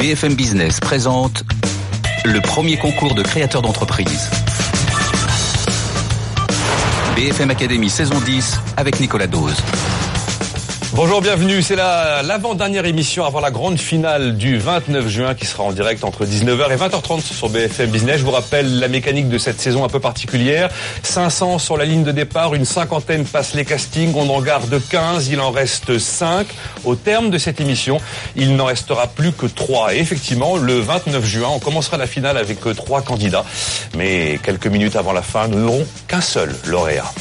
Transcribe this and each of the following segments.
BFM Business présente le premier concours de créateurs d'entreprise. BFM Academy saison 10 avec Nicolas Dose. Bonjour, bienvenue. C'est la, l'avant-dernière émission avant la grande finale du 29 juin qui sera en direct entre 19h et 20h30 sur BFM Business. Je vous rappelle la mécanique de cette saison un peu particulière. 500 sur la ligne de départ, une cinquantaine passent les castings, on en garde 15, il en reste 5. Au terme de cette émission, il n'en restera plus que 3. Et effectivement, le 29 juin, on commencera la finale avec 3 candidats. Mais quelques minutes avant la fin, nous n'aurons qu'un seul lauréat.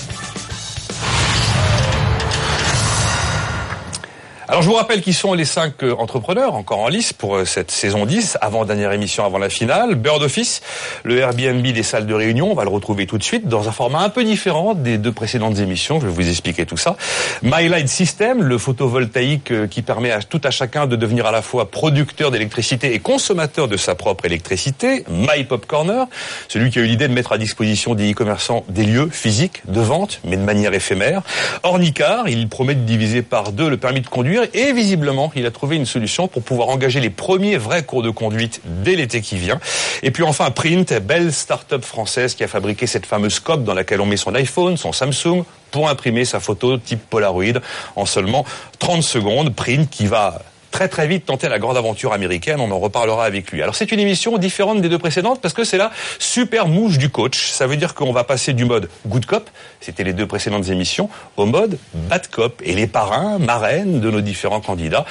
Alors je vous rappelle qui sont les cinq euh, entrepreneurs encore en lice pour euh, cette saison 10, avant dernière émission avant la finale. Bird Office, le Airbnb des salles de réunion, on va le retrouver tout de suite dans un format un peu différent des deux précédentes émissions, je vais vous expliquer tout ça. My Light System, le photovoltaïque euh, qui permet à tout à chacun de devenir à la fois producteur d'électricité et consommateur de sa propre électricité. My Pop Corner, celui qui a eu l'idée de mettre à disposition des e-commerçants des lieux physiques de vente, mais de manière éphémère. Ornicar, il promet de diviser par deux le permis de conduire et visiblement, il a trouvé une solution pour pouvoir engager les premiers vrais cours de conduite dès l'été qui vient. Et puis enfin, Print, belle start-up française qui a fabriqué cette fameuse coque dans laquelle on met son iPhone, son Samsung pour imprimer sa photo type Polaroid en seulement 30 secondes. Print qui va très très vite tenter la grande aventure américaine. On en reparlera avec lui. Alors c'est une émission différente des deux précédentes parce que c'est la super mouche du coach. Ça veut dire qu'on va passer du mode good cop, c'était les deux précédentes émissions, au mode bad cop. Et les parrains, marraines de nos différents candidats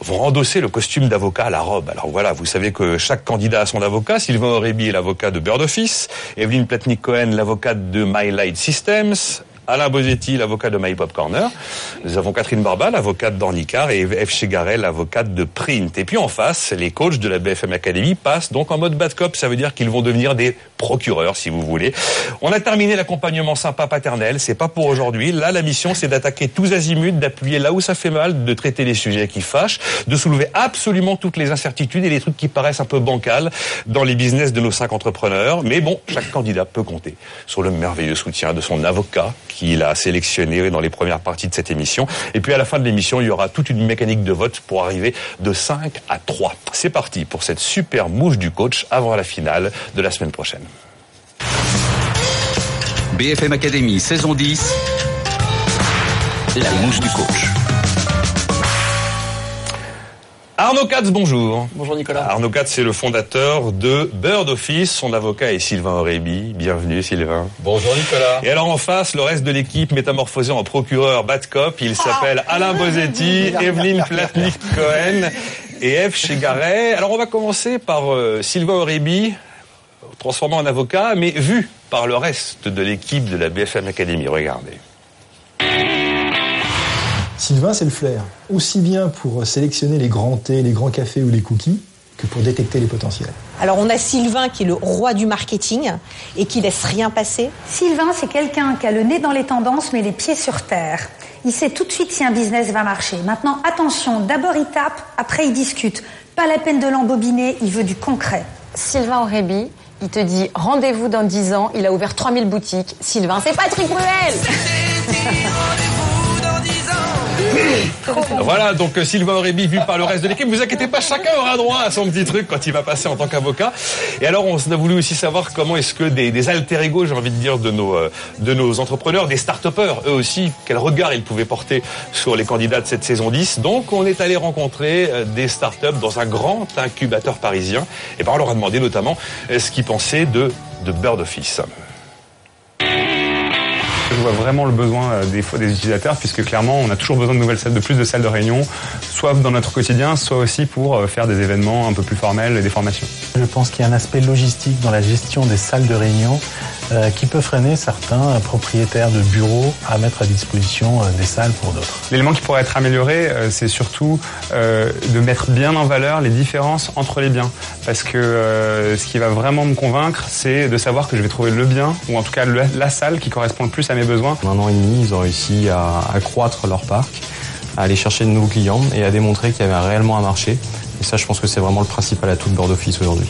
vont endosser le costume d'avocat à la robe. Alors voilà, vous savez que chaque candidat a son avocat. Sylvain Aurébi est l'avocat de Bird Office, Evelyne Platnik-Cohen l'avocate de My Light Systems, Alain Bosetti, l'avocat de My Pop Corner. Nous avons Catherine Barba, l'avocate d'Ornicar, et F. Chegaret, l'avocate de Print. Et puis en face, les coachs de la BFM Academy passent donc en mode bad cop. Ça veut dire qu'ils vont devenir des procureurs, si vous voulez. On a terminé l'accompagnement sympa paternel. C'est pas pour aujourd'hui. Là, la mission, c'est d'attaquer tous azimuts, d'appuyer là où ça fait mal, de traiter les sujets qui fâchent, de soulever absolument toutes les incertitudes et les trucs qui paraissent un peu bancals dans les business de nos cinq entrepreneurs. Mais bon, chaque candidat peut compter sur le merveilleux soutien de son avocat qu'il a sélectionné dans les premières parties de cette émission. Et puis à la fin de l'émission, il y aura toute une mécanique de vote pour arriver de 5 à 3. C'est parti pour cette super mouche du coach avant la finale de la semaine prochaine. BFM Academy saison 10, la mouche du coach. Arnaud Katz, bonjour. Bonjour Nicolas. Arnaud Katz, c'est le fondateur de Bird Office. Son avocat est Sylvain Aurébi. Bienvenue Sylvain. Bonjour Nicolas. Et alors en face, le reste de l'équipe métamorphosé en procureur bad cop. Il s'appelle Alain Bosetti, Evelyne Platnik-Cohen et F. Chegaret. Alors on va commencer par euh, Sylvain Aurébi, transformé en avocat, mais vu par le reste de l'équipe de la BFM Academy. Regardez. Sylvain, c'est le flair. Aussi bien pour sélectionner les grands thés, les grands cafés ou les cookies, que pour détecter les potentiels. Alors on a Sylvain qui est le roi du marketing et qui laisse rien passer. Sylvain, c'est quelqu'un qui a le nez dans les tendances mais les pieds sur terre. Il sait tout de suite si un business va marcher. Maintenant, attention, d'abord il tape, après il discute. Pas la peine de l'embobiner, il veut du concret. Sylvain Aurébi, il te dit rendez-vous dans 10 ans, il a ouvert 3000 boutiques. Sylvain, c'est Patrick Bruel Voilà, donc euh, Sylvain Aurébi vu par le reste de l'équipe. Vous inquiétez pas, chacun aura droit à son petit truc quand il va passer en tant qu'avocat. Et alors, on a voulu aussi savoir comment est-ce que des, des alter ego, j'ai envie de dire, de nos, euh, de nos entrepreneurs, des start eux aussi, quel regard ils pouvaient porter sur les candidats de cette saison 10. Donc, on est allé rencontrer euh, des start-up dans un grand incubateur parisien. Et ben, on leur a demandé notamment ce qu'ils pensaient de, de Bird Office. Vois vraiment le besoin euh, des, des utilisateurs puisque clairement on a toujours besoin de nouvelles salles, de plus de salles de réunion, soit dans notre quotidien, soit aussi pour euh, faire des événements un peu plus formels et des formations. Je pense qu'il y a un aspect logistique dans la gestion des salles de réunion euh, qui peut freiner certains propriétaires de bureaux à mettre à disposition euh, des salles pour d'autres. L'élément qui pourrait être amélioré, euh, c'est surtout euh, de mettre bien en valeur les différences entre les biens. Parce que euh, ce qui va vraiment me convaincre, c'est de savoir que je vais trouver le bien, ou en tout cas le- la salle qui correspond le plus à mes besoins. En un an et demi, ils ont réussi à accroître leur parc, à aller chercher de nouveaux clients et à démontrer qu'il y avait réellement un marché. Et ça, je pense que c'est vraiment le principal atout de Board Office aujourd'hui.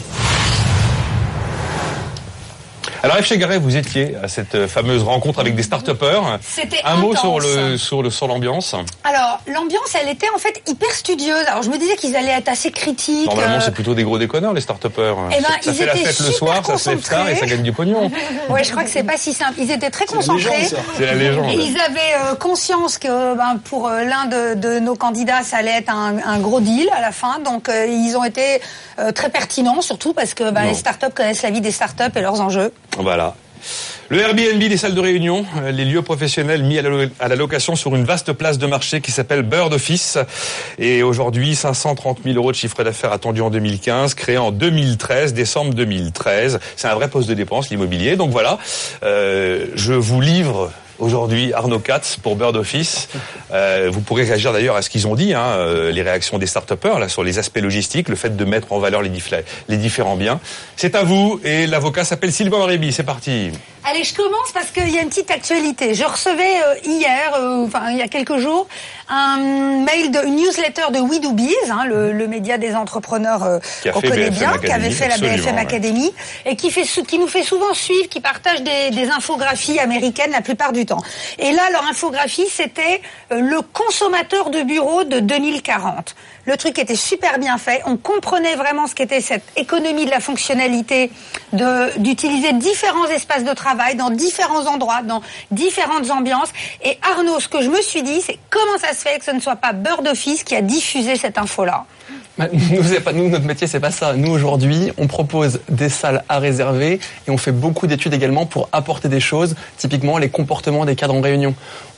Alors F. Chegaray, vous étiez à cette fameuse rencontre avec des start-upers. C'était Un mot sur intense. le sur le sur l'ambiance. Alors, l'ambiance, elle était en fait hyper studieuse. Alors, je me disais qu'ils allaient être assez critiques. Normalement, euh, c'est plutôt des gros déconneurs les start-upers. Eh ben, ça ils fait la étaient fête le soir, ça se lève tard et ça gagne du pognon. Ouais, je crois que c'est pas si simple. Ils étaient très C'est la concentrés. légende, ça. C'est la légende. Et ils avaient euh, conscience que ben, pour euh, l'un de, de nos candidats, ça allait être un, un gros deal à la fin. Donc, euh, ils ont été euh, très pertinents, surtout parce que ben, les startups connaissent la vie des startups et leurs enjeux. Voilà. Le Airbnb des salles de réunion, euh, les lieux professionnels mis à la, location sur une vaste place de marché qui s'appelle Bird Office. Et aujourd'hui, 530 000 euros de chiffre d'affaires attendu en 2015, créé en 2013, décembre 2013. C'est un vrai poste de dépense, l'immobilier. Donc voilà, euh, je vous livre aujourd'hui Arnaud Katz pour Bird Office. Euh, vous pourrez réagir d'ailleurs à ce qu'ils ont dit, hein, euh, les réactions des start-upers là, sur les aspects logistiques, le fait de mettre en valeur les différents biens. C'est à vous et l'avocat s'appelle Sylvain Réby. C'est parti. Allez, je commence parce qu'il y a une petite actualité. Je recevais euh, hier, euh, enfin il y a quelques jours, un mail de une newsletter de We Do Biz, hein, le, le média des entrepreneurs euh, qu'on connaît BFM bien, qui avait fait la BFM ouais. Academy et qui fait qui nous fait souvent suivre, qui partage des, des infographies américaines la plupart du temps. Et là, leur infographie, c'était euh, le consommateur de bureau de 2040. Le truc était super bien fait. On comprenait vraiment ce qu'était cette économie de la fonctionnalité, de d'utiliser différents espaces de travail dans différents endroits, dans différentes ambiances. Et Arnaud, ce que je me suis dit, c'est comment ça se fait que ce ne soit pas Bird Office qui a diffusé cette info-là Bah, nous, notre métier, c'est pas ça. Nous, aujourd'hui, on propose des salles à réserver et on fait beaucoup d'études également pour apporter des choses, typiquement les comportements des cadres en réunion.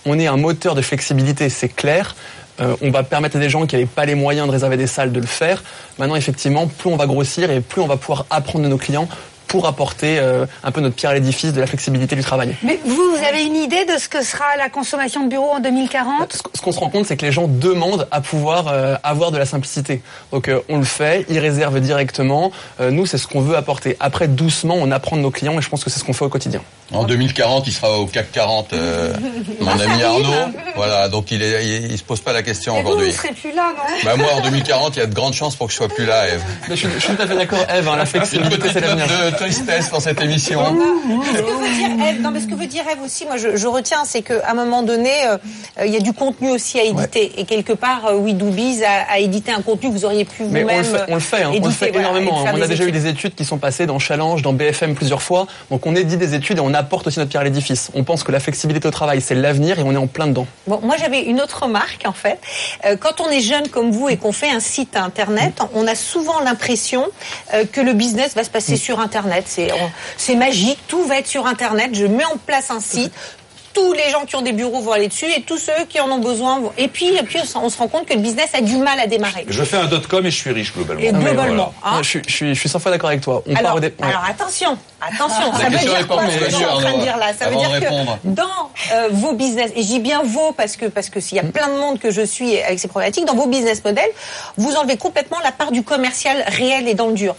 On est un moteur de flexibilité, c'est clair. Euh, on va permettre à des gens qui n'avaient pas les moyens de réserver des salles de le faire. Maintenant, effectivement, plus on va grossir et plus on va pouvoir apprendre de nos clients pour apporter euh, un peu notre pierre à l'édifice de la flexibilité du travail. Mais vous, vous avez une idée de ce que sera la consommation de bureau en 2040 Ce ce qu'on se rend compte, c'est que les gens demandent à pouvoir euh, avoir de la simplicité. Donc euh, on le fait, ils réservent directement. Euh, nous, c'est ce qu'on veut apporter. Après, doucement, on apprend de nos clients et je pense que c'est ce qu'on fait au quotidien. En 2040, il sera au CAC 40, euh, mon ami Arnaud. Voilà, donc il, est, il, il se pose pas la question Et vous, aujourd'hui. ne serez plus là, non? Bah moi, en 2040, il y a de grandes chances pour que je sois plus là, Eve. Mais je, suis- je suis tout à fait d'accord, Eve. hein, la Une flexibilité, c'est l'avenir. Tristesse dans cette émission. Ce que veut dire Eve, non, mais ce que veut dire Eve aussi, moi je, je retiens, c'est qu'à un moment donné, euh, euh, il y a du contenu aussi à éditer. Et quelque part, euh, We Do Biz a, a édité un contenu que vous auriez pu vous-même on le fait, on le fait, hein, on le éditer, fait voilà, énormément. hein. On a déjà eu des études qui sont passées dans Challenge, dans BFM plusieurs fois. Donc on édite des études et on apporte aussi notre pierre à l'édifice. On pense que la flexibilité au travail, c'est l'avenir et on est en plein dedans. Bon, moi j'avais une autre remarque en fait. Euh, quand on est jeune comme vous et qu'on fait un site internet, on a souvent l'impression euh, que le business va se passer sur internet. C'est magique, tout va être sur internet. Je mets en place un site. Tous les gens qui ont des bureaux vont aller dessus et tous ceux qui en ont besoin vont. Et puis, et puis on se- rend compte que le business a du mal à démarrer. Je fais un dot com et je suis riche globalement. Et globalement, Voilà. hein. je, suis- je suis, je suis 100 fois d'accord avec toi. On alors, part au dé- ouais. alors attention, attention, ça veut dire quoi ce que je suis en train de dire là? Ça veut dire que dans euh, vos business, et je dis bien vos parce que parce que s'il y a plein de monde que je suis avec ces problématiques, dans vos business models, vous enlevez complètement la part du commercial réel et dans le dur.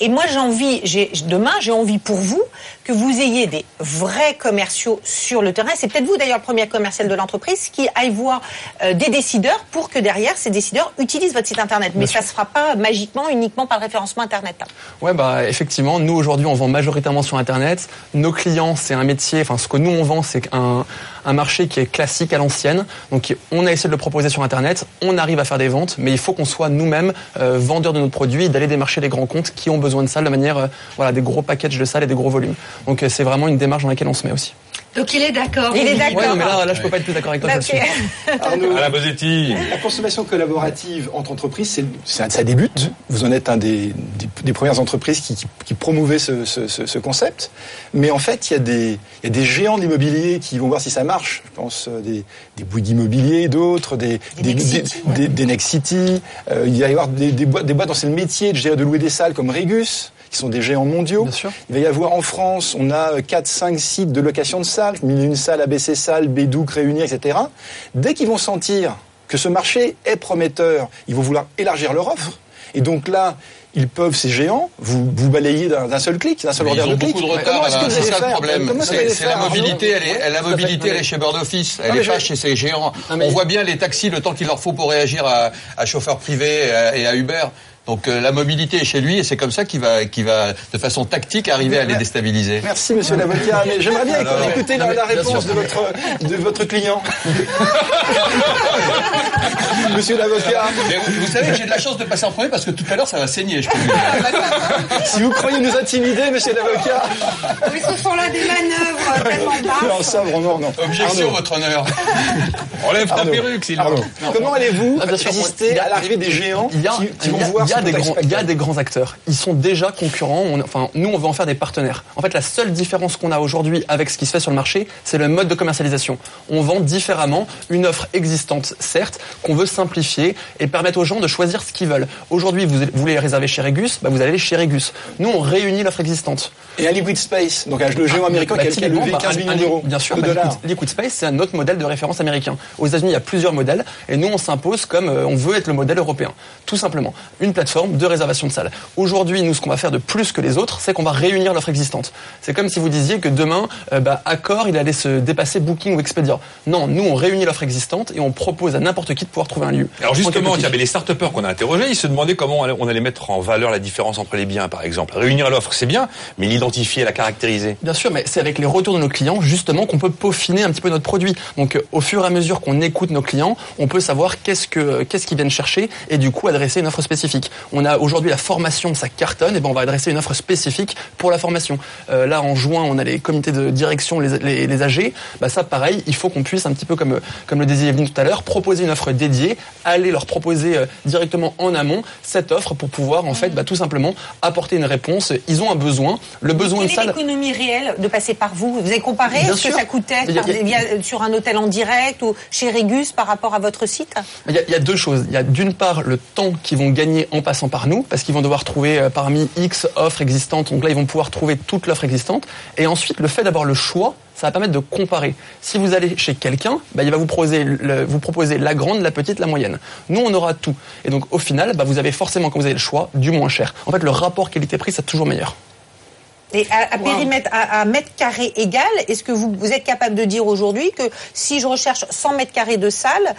Et moi j'ai envie, j'ai demain j'ai envie pour vous que vous ayez des vrais commerciaux sur le terrain. C'est peut-être vous d'ailleurs le premier commercial de l'entreprise qui aille voir euh, des décideurs pour que derrière ces décideurs utilisent votre site internet. Mais ça se fera pas magiquement uniquement par le référencement internet. hein. Ouais, bah effectivement, nous aujourd'hui on vend majoritairement sur Internet. Nos clients, c'est un métier, enfin ce que nous on vend, c'est un, un marché qui est classique à l'ancienne. Donc on a essayé de le proposer sur Internet, on arrive à faire des ventes, mais il faut qu'on soit nous-mêmes euh, vendeurs de notre produit et d'aller démarcher les grands comptes qui ont besoin de salles de manière, euh, voilà, des gros packages de salles et des gros volumes. Donc c'est vraiment une démarche dans laquelle on se met aussi. Donc il est d'accord. Il est d'accord. Ouais, non, mais là, là je peux pas être plus d'accord avec toi Bah, là-dessus. ok. Arnaud, Alain Bosetti. la consommation collaborative entre entreprises, c'est- ça, ça débute. Vous en êtes un des, des, des premières entreprises qui, qui, qui promouvaient ce, ce, ce, ce concept. Mais en fait, il y, a des, il y a des géants de l'immobilier qui vont voir si ça marche. Je pense euh, des, des Bouygues Immobilier, d'autres, des, Des des, Next des, City. des- des Next City. Euh, il va y avoir des, des, boîtes, des boîtes dans le métier de, gérer- de louer des salles comme Regus qui sont des géants mondiaux. Bien sûr. Il va y avoir en France, on a 4-5 sites de location de salles, une salles ABC Salles, Bédouc, Réunis, etc. Dès qu'ils vont sentir que ce marché est prometteur, ils vont vouloir élargir leur offre. Et donc là, ils peuvent, ces géants, vous, vous balayer d'un seul clic, d'un seul ils ont de clic. beaucoup de retard, c'est ça le problème. C'est la mobilité, elle est, Ouais, la mobilité, elle est chez Bird Office, elle Non, mais est pas chez ces géants. On voit bien les taxis, le temps qu'il leur faut pour réagir à, à chauffeurs privés et à, et à Uber. Donc euh, la mobilité est chez lui et c'est comme ça qu'il va, qu'il va de façon tactique arriver à les déstabiliser. Merci Monsieur l'avocat, mais j'aimerais bien Alors, écouter la, non, réponse de votre, de votre client. Monsieur l'avocat, vous, vous savez que j'ai de la chance de passer en premier parce que tout à l'heure ça va saigner, je peux vous dire. si vous croyez nous intimider, Monsieur l'avocat, Mais ce sont là des manœuvres tellement non, basses. ça vraiment non. Objection, Arnaud, votre honneur. Enlève ta perruque, Sylvain. Comment allez-vous Ah, bien sûr, résister à l'arrivée des géants a, qui, vont voir a des grands, il y a des grands acteurs. Ils sont déjà concurrents. On- enfin, nous, on veut en faire des partenaires. En fait, la seule différence qu'on a aujourd'hui avec ce qui se fait sur le marché, c'est le mode de commercialisation. On vend différemment une offre existante, certes, qu'on veut simplifier et permettre aux gens de choisir ce qu'ils veulent. Aujourd'hui, vous, voulez réserver chez Regus, bah, vous allez chez Regus. Nous, on réunit l'offre existante. Et à Liquid Space, donc un- le géant américain Bah, qui a- levé bah, 15 un- millions un- d'euros. Bien sûr, de bah, dollars. Liquid Space, c'est un autre modèle de référence américain. Aux États-Unis, il y a plusieurs modèles, et nous, on s'impose comme euh, on veut être le modèle européen. Tout simplement. Une plateforme de réservation de salles. Aujourd'hui, nous, ce qu'on va faire de plus que les autres, c'est qu'on va réunir l'offre existante. C'est comme si vous disiez que demain, euh, bah, Accor, il allait se dépasser Booking ou Expedia. Non, nous, on réunit l'offre existante et on propose à n'importe qui de pouvoir trouver un lieu. Alors En justement, il y avait les start qu'on a interrogés, ils se demandaient comment on allait mettre en valeur la différence entre les biens, par exemple. Réunir l'offre, c'est bien, mais l'identifier, la caractériser. Bien sûr, mais c'est avec les retours de nos clients justement qu'on peut peaufiner un petit peu notre produit. Donc euh, au fur et à mesure qu'on écoute nos clients, on peut savoir qu'est-ce que qu'est-ce qu'ils viennent chercher et du coup adresser une offre spécifique. On a aujourd'hui la formation, ça cartonne, et ben on va adresser une offre spécifique pour la formation. Euh, là en juin, on a les comités de direction, les, les, les AG. Bah ça pareil, il faut qu'on puisse un petit peu comme comme le disait Evelyne tout à l'heure, proposer une offre dédiée, aller leur proposer euh, directement en amont cette offre pour pouvoir en fait bah, tout simplement apporter une réponse. Ils ont un besoin, le besoin est salle. l'économie réelle de passer par vous? Vous avez comparé Bien ce que ça coûtait par- a- via- sur un hôtel en direct ou chez Régus par rapport à votre site? Il y, a, il y a deux choses. Il y a d'une part le temps qu'ils vont gagner en passant par nous, parce qu'ils vont devoir trouver euh, parmi X offres existantes. Donc là, ils vont pouvoir trouver toute l'offre existante. Et ensuite, le fait d'avoir le choix, ça va permettre de comparer. Si vous allez chez quelqu'un, bah, il va vous proposer, le- vous proposer la grande, la petite, la moyenne. Nous, on aura tout. Et donc, au final, bah, vous avez forcément, quand vous avez le choix, du moins cher. En fait, le rapport qualité-prix, c'est toujours meilleur. Et à, à périmètre, à, à mètre carré égal, est-ce que vous, vous êtes capable de dire aujourd'hui que si je recherche 100 mètres carrés de salle,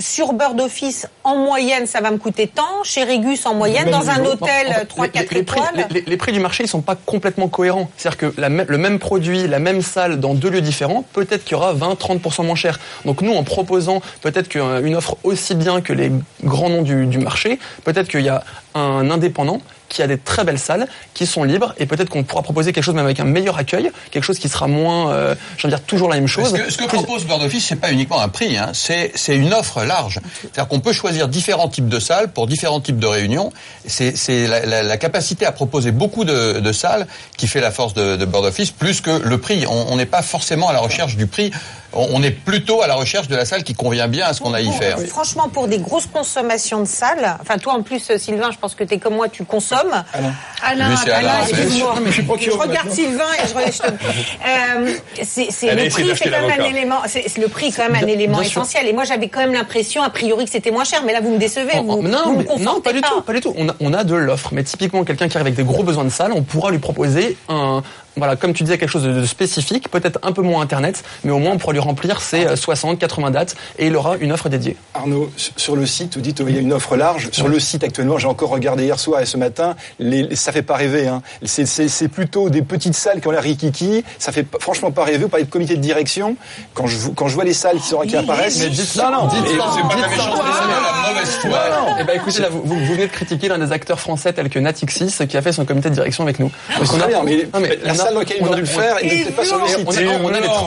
sur Bird Office, en moyenne, ça va me coûter tant. Chez Régus, en moyenne, Même dans un hôtel En fait, 3-4 les, les prix, étoiles. les- les- les prix du marché, ils sont pas complètement cohérents. C'est-à-dire que la le même produit, la même salle dans deux lieux différents, peut-être qu'il y aura 20-30% moins cher. Donc nous, en proposant peut-être qu'une offre aussi bien que les grands noms du, du marché, peut-être qu'il y a un indépendant qui a des très belles salles, qui sont libres, et peut-être qu'on pourra proposer quelque chose même avec un meilleur accueil, quelque chose qui sera moins, euh, je veux dire, toujours la même chose. que, ce que propose Bird Office, c'est pas uniquement un prix, hein, c'est c'est une offre large. C'est-à-dire qu'on peut choisir différents types de salles pour différents types de réunions. C'est c'est la, la- la capacité à proposer beaucoup de, de salles qui fait la force de, de Bird Office, plus que le prix. On n'est pas forcément à la recherche du prix. On, est plutôt à la recherche de la salle qui convient bien à ce qu'on a à y faire. Franchement, pour des grosses consommations de salles, enfin toi en plus, Sylvain, je pense que tu es comme moi, tu consommes. Alain. Alain, Alain, excuse-moi. Je regarde. Sylvain et je, re- je te- Euh, c'est, le prix, c'est quand même un élément. C'est, c'est le prix, est quand même un élément essentiel. Et moi, j'avais quand même l'impression, a priori, que c'était moins cher. Mais là, vous me décevez. Oh, vous, oh, non, vous me non, pas du tout, pas du tout. On a, on a de l'offre, mais typiquement quelqu'un qui arrive avec des gros besoins de salle, on pourra lui proposer un, voilà, comme tu disais, quelque chose de, de spécifique, peut-être un peu moins internet, mais au moins on pourra lui remplir ses euh, 60, 80 dates et il aura une offre dédiée. Arnaud, sur le site, vous dites qu'il y a une offre large. Sur le site actuellement, j'ai encore regardé hier soir et ce matin, les, ça fait pas rêver. Hein. C'est, plutôt des petites salles qui ont l'air rikiki. Ça fait franchement pas rêver. Vous parlez de comité de direction. Quand je, vous- quand je vois les salles qui, sont, qui apparaissent, Mais dites non, non, dites ça, C'est pas la ça. méchanceté, c'est de la mauvaise foi. Eh ben écoutez, là, vous, vous venez de critiquer l'un des acteurs français tels que Natixis qui a fait son comité de direction avec nous. Donc, bien, mais Non, la dans ils on ont a- dû le faire, pas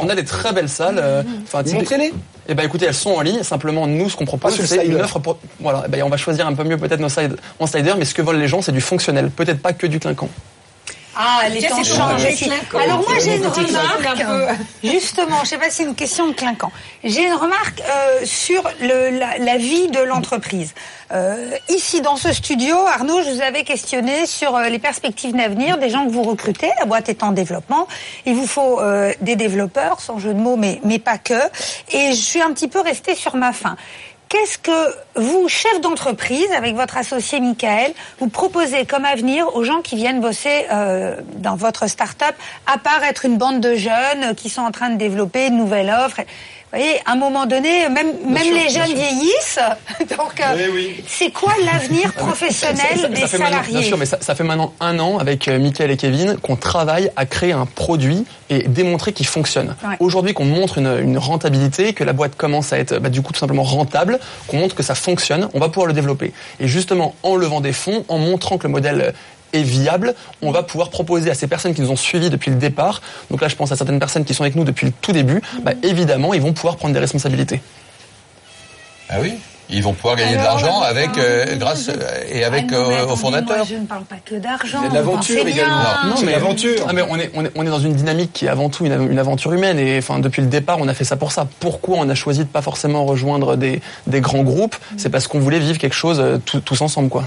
on, des, très belles salles. euh, Montrez-les. Eh ben écoutez, elles sont en ligne. Simplement, nous, ce qu'on propose, le c'est une offre pour. Voilà. Eh ben, on va choisir un peu mieux peut-être nos slides en slider, mais ce que veulent les gens, c'est du fonctionnel. Peut-être pas que du clinquant. Ah, les temps changent. Alors moi j'ai une remarque, clinquant. justement, je sais pas si c'est une question de clinquant. J'ai une remarque euh, sur le, la, la vie de l'entreprise. Euh, ici dans ce studio, Arnaud, je vous avais questionné sur euh, les perspectives d'avenir des gens que vous recrutez. La boîte est en développement. Il vous faut euh, des développeurs, sans jeu de mots, mais, mais pas que. Et je suis un petit peu restée sur ma faim. Qu'est-ce que vous, chef d'entreprise, avec votre associé Michael, vous proposez comme avenir aux gens qui viennent bosser euh, dans votre start-up, à part être une bande de jeunes qui sont en train de développer une nouvelle offre? Vous voyez, à un moment donné, même, même sûr, les jeunes sûr. vieillissent. Donc, euh, Oui, oui. c'est quoi l'avenir professionnel des salariés bien sûr, mais ça, ça fait maintenant un an avec euh, Mickaël et Kevin qu'on travaille à créer un produit et démontrer qu'il fonctionne. Ouais. Aujourd'hui, qu'on montre une, une rentabilité, que la boîte commence à être bah, du coup tout simplement rentable, qu'on montre que ça fonctionne, on va pouvoir le développer. Et justement, en levant des fonds, en montrant que le modèle est viable, on va pouvoir proposer à ces personnes qui nous ont suivis depuis le départ, donc là je pense à certaines personnes qui sont avec nous depuis le tout début, bah, évidemment ils vont pouvoir prendre des responsabilités. Ah oui ils vont pouvoir gagner de l'argent avec, euh, grâce euh, et avec Ah non, mais euh, aux attendez, fondateurs. moi, je ne parle pas que d'argent. De l'aventure également. C'est de l'aventure. Ah, mais on est, on est, on est dans une dynamique qui est avant tout une, une aventure humaine et enfin depuis le départ on a fait ça pour ça. Pourquoi on a choisi de pas forcément rejoindre des, des grands groupes? C'est parce qu'on voulait vivre quelque chose tout- tous ensemble quoi.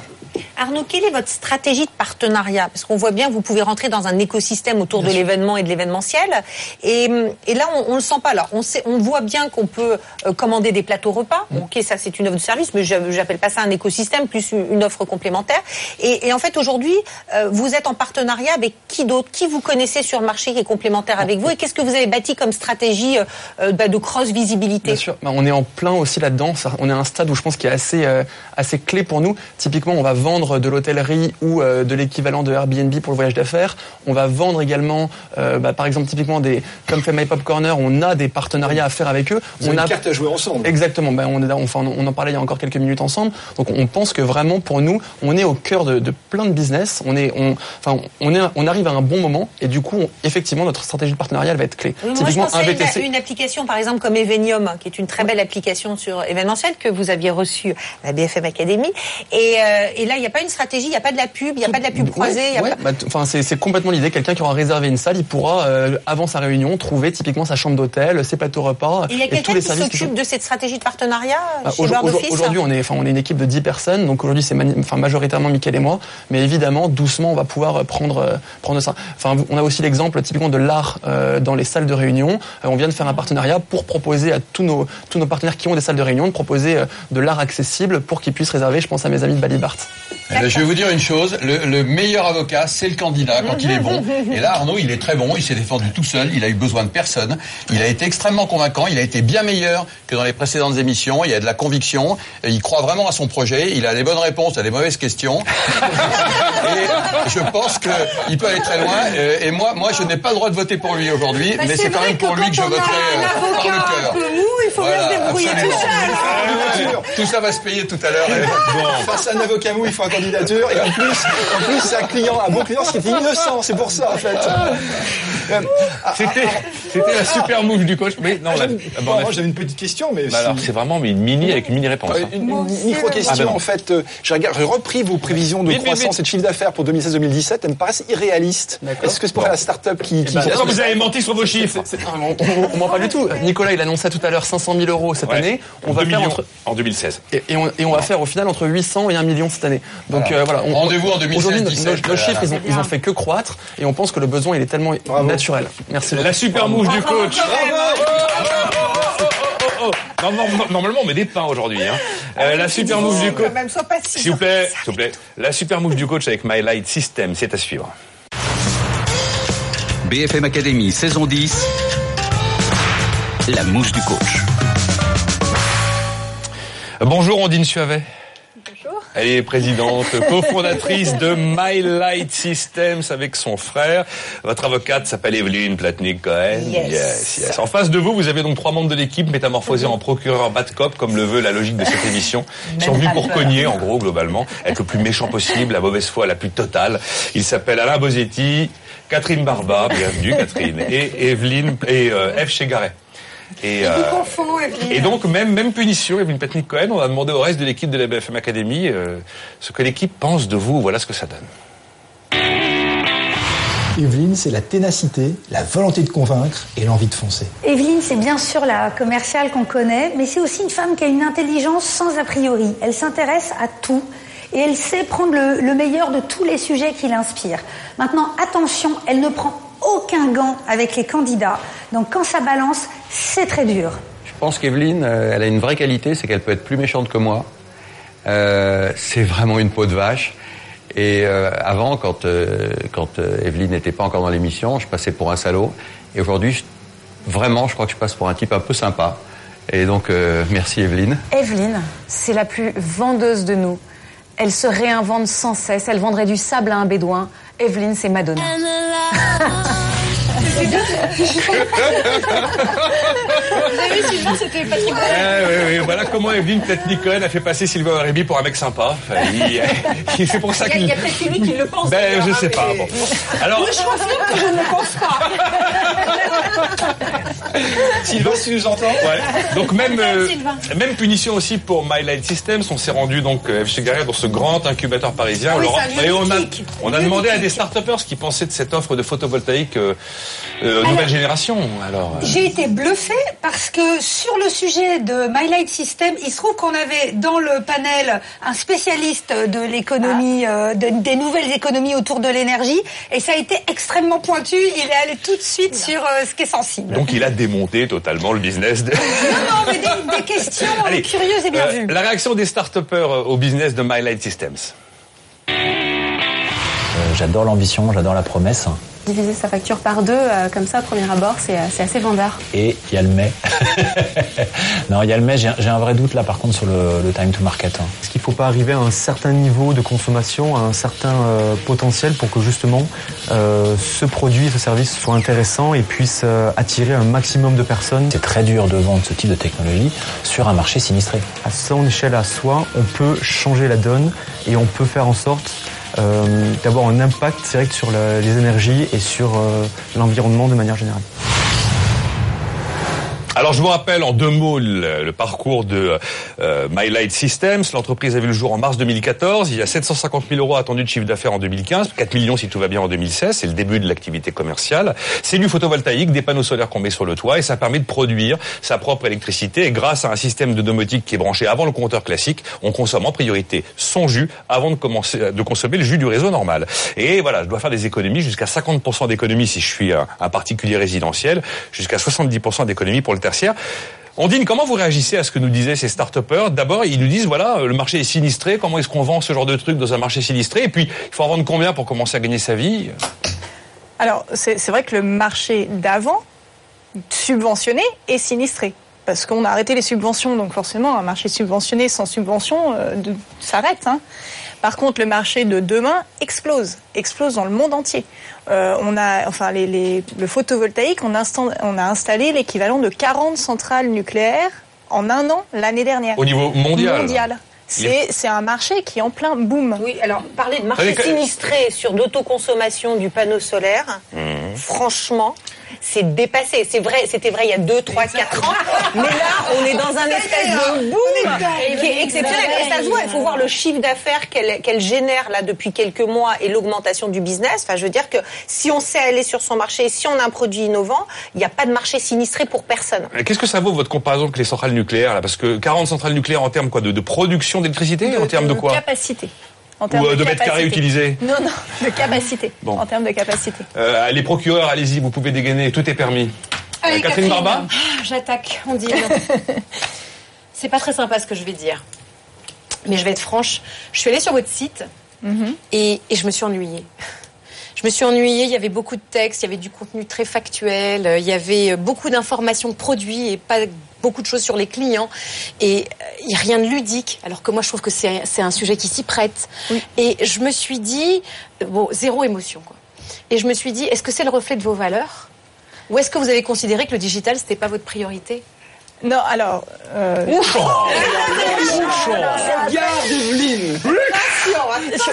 Arnaud, quelle est votre stratégie de partenariat? Parce qu'on voit bien que vous pouvez rentrer dans un écosystème autour de l'événement et de l'événementiel. Et, et là, on, on le sent pas. Alors, on, sait, on voit bien qu'on peut euh, commander des plateaux repas. Mm. Ok, ça c'est une offre de service, mais je j'appelle pas ça un écosystème, plus une, offre complémentaire. Et, et en fait, aujourd'hui, euh, vous êtes en partenariat avec qui d'autre? Qui vous connaissez sur le marché qui est complémentaire avec vous? Et qu'est-ce que vous avez bâti comme stratégie euh, bah, de cross-visibilité? Bien sûr, Bah, on est en plein aussi là-dedans. On est à un stade où je pense qu'il est assez, euh, assez clé pour nous. Typiquement, on va vendre de l'hôtellerie ou euh, de l'équivalent de Airbnb pour le voyage d'affaires. On va vendre également, euh, bah, par exemple, typiquement des, comme fait My Pop Corner, on a des partenariats à faire avec eux. Vous on avez a une carte à jouer ensemble. Exactement. Ben, on, est, là- enfin, on en parlait il y a encore quelques minutes ensemble. Donc, on pense que vraiment, pour nous, on est au cœur de, de plein de business. On est, on, enfin, on est, on arrive à un bon moment. Et du coup, on- effectivement, notre stratégie de partenariat, elle va être clé. Moi, je Typiquement, pensais à une, une application, par exemple, comme Evenium, qui est une très belle application sur événementiel que vous aviez reçue à la BFM Academy. Et, euh, et là, il n'y a pas une stratégie, il n'y a pas de la pub, il n'y a pas de la pub croisée. il y a Ouais, pas- bah, c'est complètement l'idée. Quelqu'un qui aura réservé une salle, il pourra, euh, avant sa réunion, trouver typiquement sa chambre d'hôtel, ses plateaux repas Et il y a quelqu'un qui s'occupe de cette stratégie de partenariat Bah, chez aujourd- Aujourd'hui, on est, on est une équipe de 10 personnes, donc aujourd'hui, c'est majoritairement Mickaël et moi, mais évidemment, doucement, on va pouvoir euh, prendre, euh, prendre ça. Enfin, on a aussi l'exemple typiquement de l'art euh, dans les salles de réunion. On vient de faire un partenariat pour proposer à tous nos, tous nos partenaires qui ont des salles de réunion de proposer de l'art accessible pour qu'ils puissent réserver. Je pense à mes amis de Balibart. Ben, je vais vous dire une chose, le, le meilleur avocat, c'est le candidat quand il est bon. Et là, Arnaud, il est très bon, il s'est défendu tout seul, il a eu besoin de personne. Il a été extrêmement convaincant, il a été bien meilleur que dans les précédentes émissions, il a de la conviction, il croit vraiment à son projet, il a des bonnes réponses à des mauvaises questions. Et je pense qu'il peut aller très loin. Euh, Et moi, moi, je n'ai pas le droit de voter pour lui aujourd'hui, Bah, mais c'est quand même pour lui que je voterai euh, par le cœur. mou, il faut Voilà, bien se débrouiller tout absolument. seul. hein. Tout ça va se payer tout à l'heure. Face à un avocat mou, il faut un candidature. Et en plus, en plus c'est un client, un bon client, ce qui était innocent. C'est pour ça, en fait. Euh, C'était, c'était la super move du coach. Mais non, ah, la- bon, bon, moi, fait- j'avais une petite question, mais Bah c'est vraiment mais une mini avec une mini réponse. Euh, hein. Une, Moi aussi, micro-question, Ah, ben en fait. euh, J'ai repris vos prévisions de croissance vite. et de chiffre d'affaires pour 2016-2017. Elles me paraissent irréalistes. Est-ce que c'est pour la start-up qui... qui- ben, Pourquoi vous avez menti sur vos chiffres ah, on, on, on ment pas du tout. Nicolas, il annonçait tout à l'heure 500 000 euros cette Ouais. année. On va 2 faire entre en 2016. et, et on, et on va faire au final entre 800 et 1 million cette année. Donc euh, voilà. on- Rendez-vous en 2016, Aujourd'hui, nos- 17, nos, nos voilà. chiffres, ils ont, ils ont fait que croître et on pense que le besoin, il est tellement naturel. Merci. La super move du coach. Oh, oh, non, non, non, normalement, on met des pains aujourd'hui. Hein. Euh, la super move du coach. Si S'il vous plaît, s'il vous plaît. La super move du coach avec My Light System, c'est à suivre. BFM Academy, saison 10. La mouche du coach. Bonjour Ondine Suavet. Elle est présidente, cofondatrice de My Light Systems avec son frère. Votre avocate s'appelle Evelyne Platnik-Cohen. Yes. yes. En face de vous, vous avez donc trois membres de l'équipe métamorphosés en procureur bad cop, comme le veut la logique de cette émission. Ils sont venus pour peur. cogner, en gros, globalement, être le plus méchant possible, la mauvaise foi la plus totale. Ils s'appellent Alain Bosetti, Catherine Barba, bienvenue Catherine, et Evelyne, et euh, Eve Chegaray. Et, euh, et donc, même, même punition, Evelyne Patnik Cohen, on a demandé au reste de l'équipe de la BFM Academy euh, ce que l'équipe pense de vous. Voilà ce que ça donne. Evelyne, c'est la ténacité, la volonté de convaincre et l'envie de foncer. Evelyne, c'est bien sûr la commerciale qu'on connaît, mais c'est aussi une femme qui a une intelligence sans a priori. Elle s'intéresse à tout et elle sait prendre le, le meilleur de tous les sujets qui l'inspirent. Maintenant, attention, elle ne prend aucun gant avec les candidats. Donc quand ça balance, c'est très dur. Je pense qu'Evelyne, euh, elle a une vraie qualité, c'est qu'elle peut être plus méchante que moi. Euh, c'est vraiment une peau de vache. Et euh, avant, quand, euh, quand Evelyne n'était pas encore dans l'émission, je passais pour un salaud. Et aujourd'hui, vraiment, je crois que je passe pour un type un peu sympa. Et donc, euh, merci Evelyne. Evelyne, c'est la plus vendeuse de nous. Elle se réinvente sans cesse. Elle vendrait du sable à un bédouin. Evelyne, c'est Madonna. Vous avez vu, Sylvain, c'était Patrick Eh, oui, oui, voilà comment Evelyne, peut-être Nicole, a fait passer Sylvain Aurébi pour un mec sympa. Enfin, il- c'est pour ça Il y a- qu'il. il y a peut-être lui qui le pense, Ben, je hein, sais pas. mais- Bon. Alors, Moi, je confirme que je ne le pense pas. Sylvain, si tu nous entends Ouais. Donc même euh, même punition aussi pour My Light Systems. On s'est rendu donc euh, chez Garrière dans ce grand incubateur parisien. Ah oui, lieu et on a on demandé à des start-upers ce qu'ils pensaient de cette offre de photovoltaïque euh, euh, nouvelle génération. Alors euh, J'ai été bluffée parce que sur le sujet de My Light System, il se trouve qu'on avait dans le panel un spécialiste de l'économie, euh, de- des nouvelles économies autour de l'énergie, et ça a été extrêmement pointu. Il est allé tout de suite sur euh, ce qui est sensible. donc il a démonté totalement le business. De... Non, non, mais des, des questions euh, Allez, curieuses et bien euh, vues. La réaction des start-upers euh, au business de My Light Systems. Euh, j'adore l'ambition, j'adore la promesse. Diviser sa facture par deux, euh, comme ça, au premier abord, c'est euh, c'est assez vendeur. Et il y a le mais. non, il y a le mais. J'ai un vrai doute là, par contre, sur le, le time to market. hein. Est-ce qu'il ne faut pas arriver à un certain niveau de consommation, à un certain euh, potentiel pour que justement euh, ce produit, ce service soit intéressant et puisse euh, attirer un maximum de personnes? C'est très dur de vendre ce type de technologie sur un marché sinistré. À son échelle à soi, on peut changer la donne et on peut faire en sorte d'avoir un impact direct sur les énergies et sur euh, l'environnement de manière générale. Alors je vous rappelle en deux mots le, parcours de euh, My Light Systems. L'entreprise a vu le jour en mars 2014. Il y a 750 000 euros attendus de chiffre d'affaires en 2015, 4 millions si tout va bien en 2016. C'est le début de l'activité commerciale. C'est du photovoltaïque, des panneaux solaires qu'on met sur le toit et ça permet de produire sa propre électricité. Et grâce à un système de domotique qui est branché avant le compteur classique, on consomme en priorité son jus avant de commencer de consommer le jus du réseau normal. Et voilà, je dois faire des économies jusqu'à 50% d'économies si je suis un, un particulier résidentiel, jusqu'à 70% d'économies pour le tertiaire. Ondine, comment vous réagissez à ce que nous disaient ces start-upers? D'abord, ils nous disent, voilà, le marché est sinistré, comment est-ce qu'on vend ce genre de truc dans un marché sinistré? Et puis, il faut en vendre combien pour commencer à gagner sa vie? Alors, c'est vrai que le marché d'avant, subventionné, est sinistré. Parce qu'on a arrêté les subventions, donc forcément, un marché subventionné sans subvention euh, s'arrête. hein. Par contre, le marché de demain explose, explose dans le monde entier. Euh, on a, enfin, les, les- le photovoltaïque, on a, instant- on a installé l'équivalent de 40 centrales nucléaires en un an l'année dernière. Au niveau mondial Mondial. C'est c'est un marché qui est en plein boom. Oui, alors parler de marché que- sinistré sur l'autoconsommation du panneau solaire, franchement, c'est dépassé. C'est vrai, c'était vrai il y a 2, 3, 4 ans, mais là, on est dans un espèce de boom qui est exceptionnel. Et ça se voit, il faut voir le chiffre d'affaires qu'elle qu'elle génère là depuis quelques mois et l'augmentation du business. Enfin, je veux dire que si on sait aller sur son marché, si on a un produit innovant, il n'y a pas de marché sinistré pour personne. Euh, Qu'est-ce que ça vaut votre comparaison avec les centrales nucléaires là? Parce que 40 centrales nucléaires en termes quoi de, de production d'électricité En termes de quoi? capacité. En Ou, termes euh, de mètres carrés utilisés Non, non, de capacité. Bon. En termes de capacité. Euh, Les procureurs, allez-y, vous pouvez dégainer, tout est permis. Allez, Euh, Catherine Barba Ah, J'attaque, on dit. C'est pas très sympa ce que je vais dire. Mais je vais être franche. Je suis allée sur votre site et, et je me suis ennuyée. Je me suis ennuyée, il y avait beaucoup de textes, il y avait du contenu très factuel, euh, il y avait euh, beaucoup d'informations produits et pas beaucoup de choses sur les clients. Et il n'y a rien de ludique, alors que moi je trouve que c'est un sujet qui s'y prête. Et je me suis dit, euh, bon, zéro émotion quoi. Et je me suis dit, est-ce que c'est le reflet de vos valeurs? Ou est-ce que vous avez considéré que le digital, c'était pas votre priorité? Non, alors. Euh... Regarde Evelyne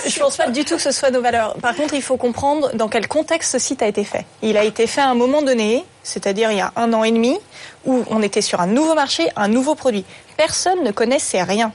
Je, je pense pas du tout que ce soit nos valeurs. Par contre, il faut comprendre dans quel contexte ce site a été fait. Il a été fait à un moment donné, c'est-à-dire il y a un an et demi, où on était sur un nouveau marché, un nouveau produit. Personne ne connaissait rien.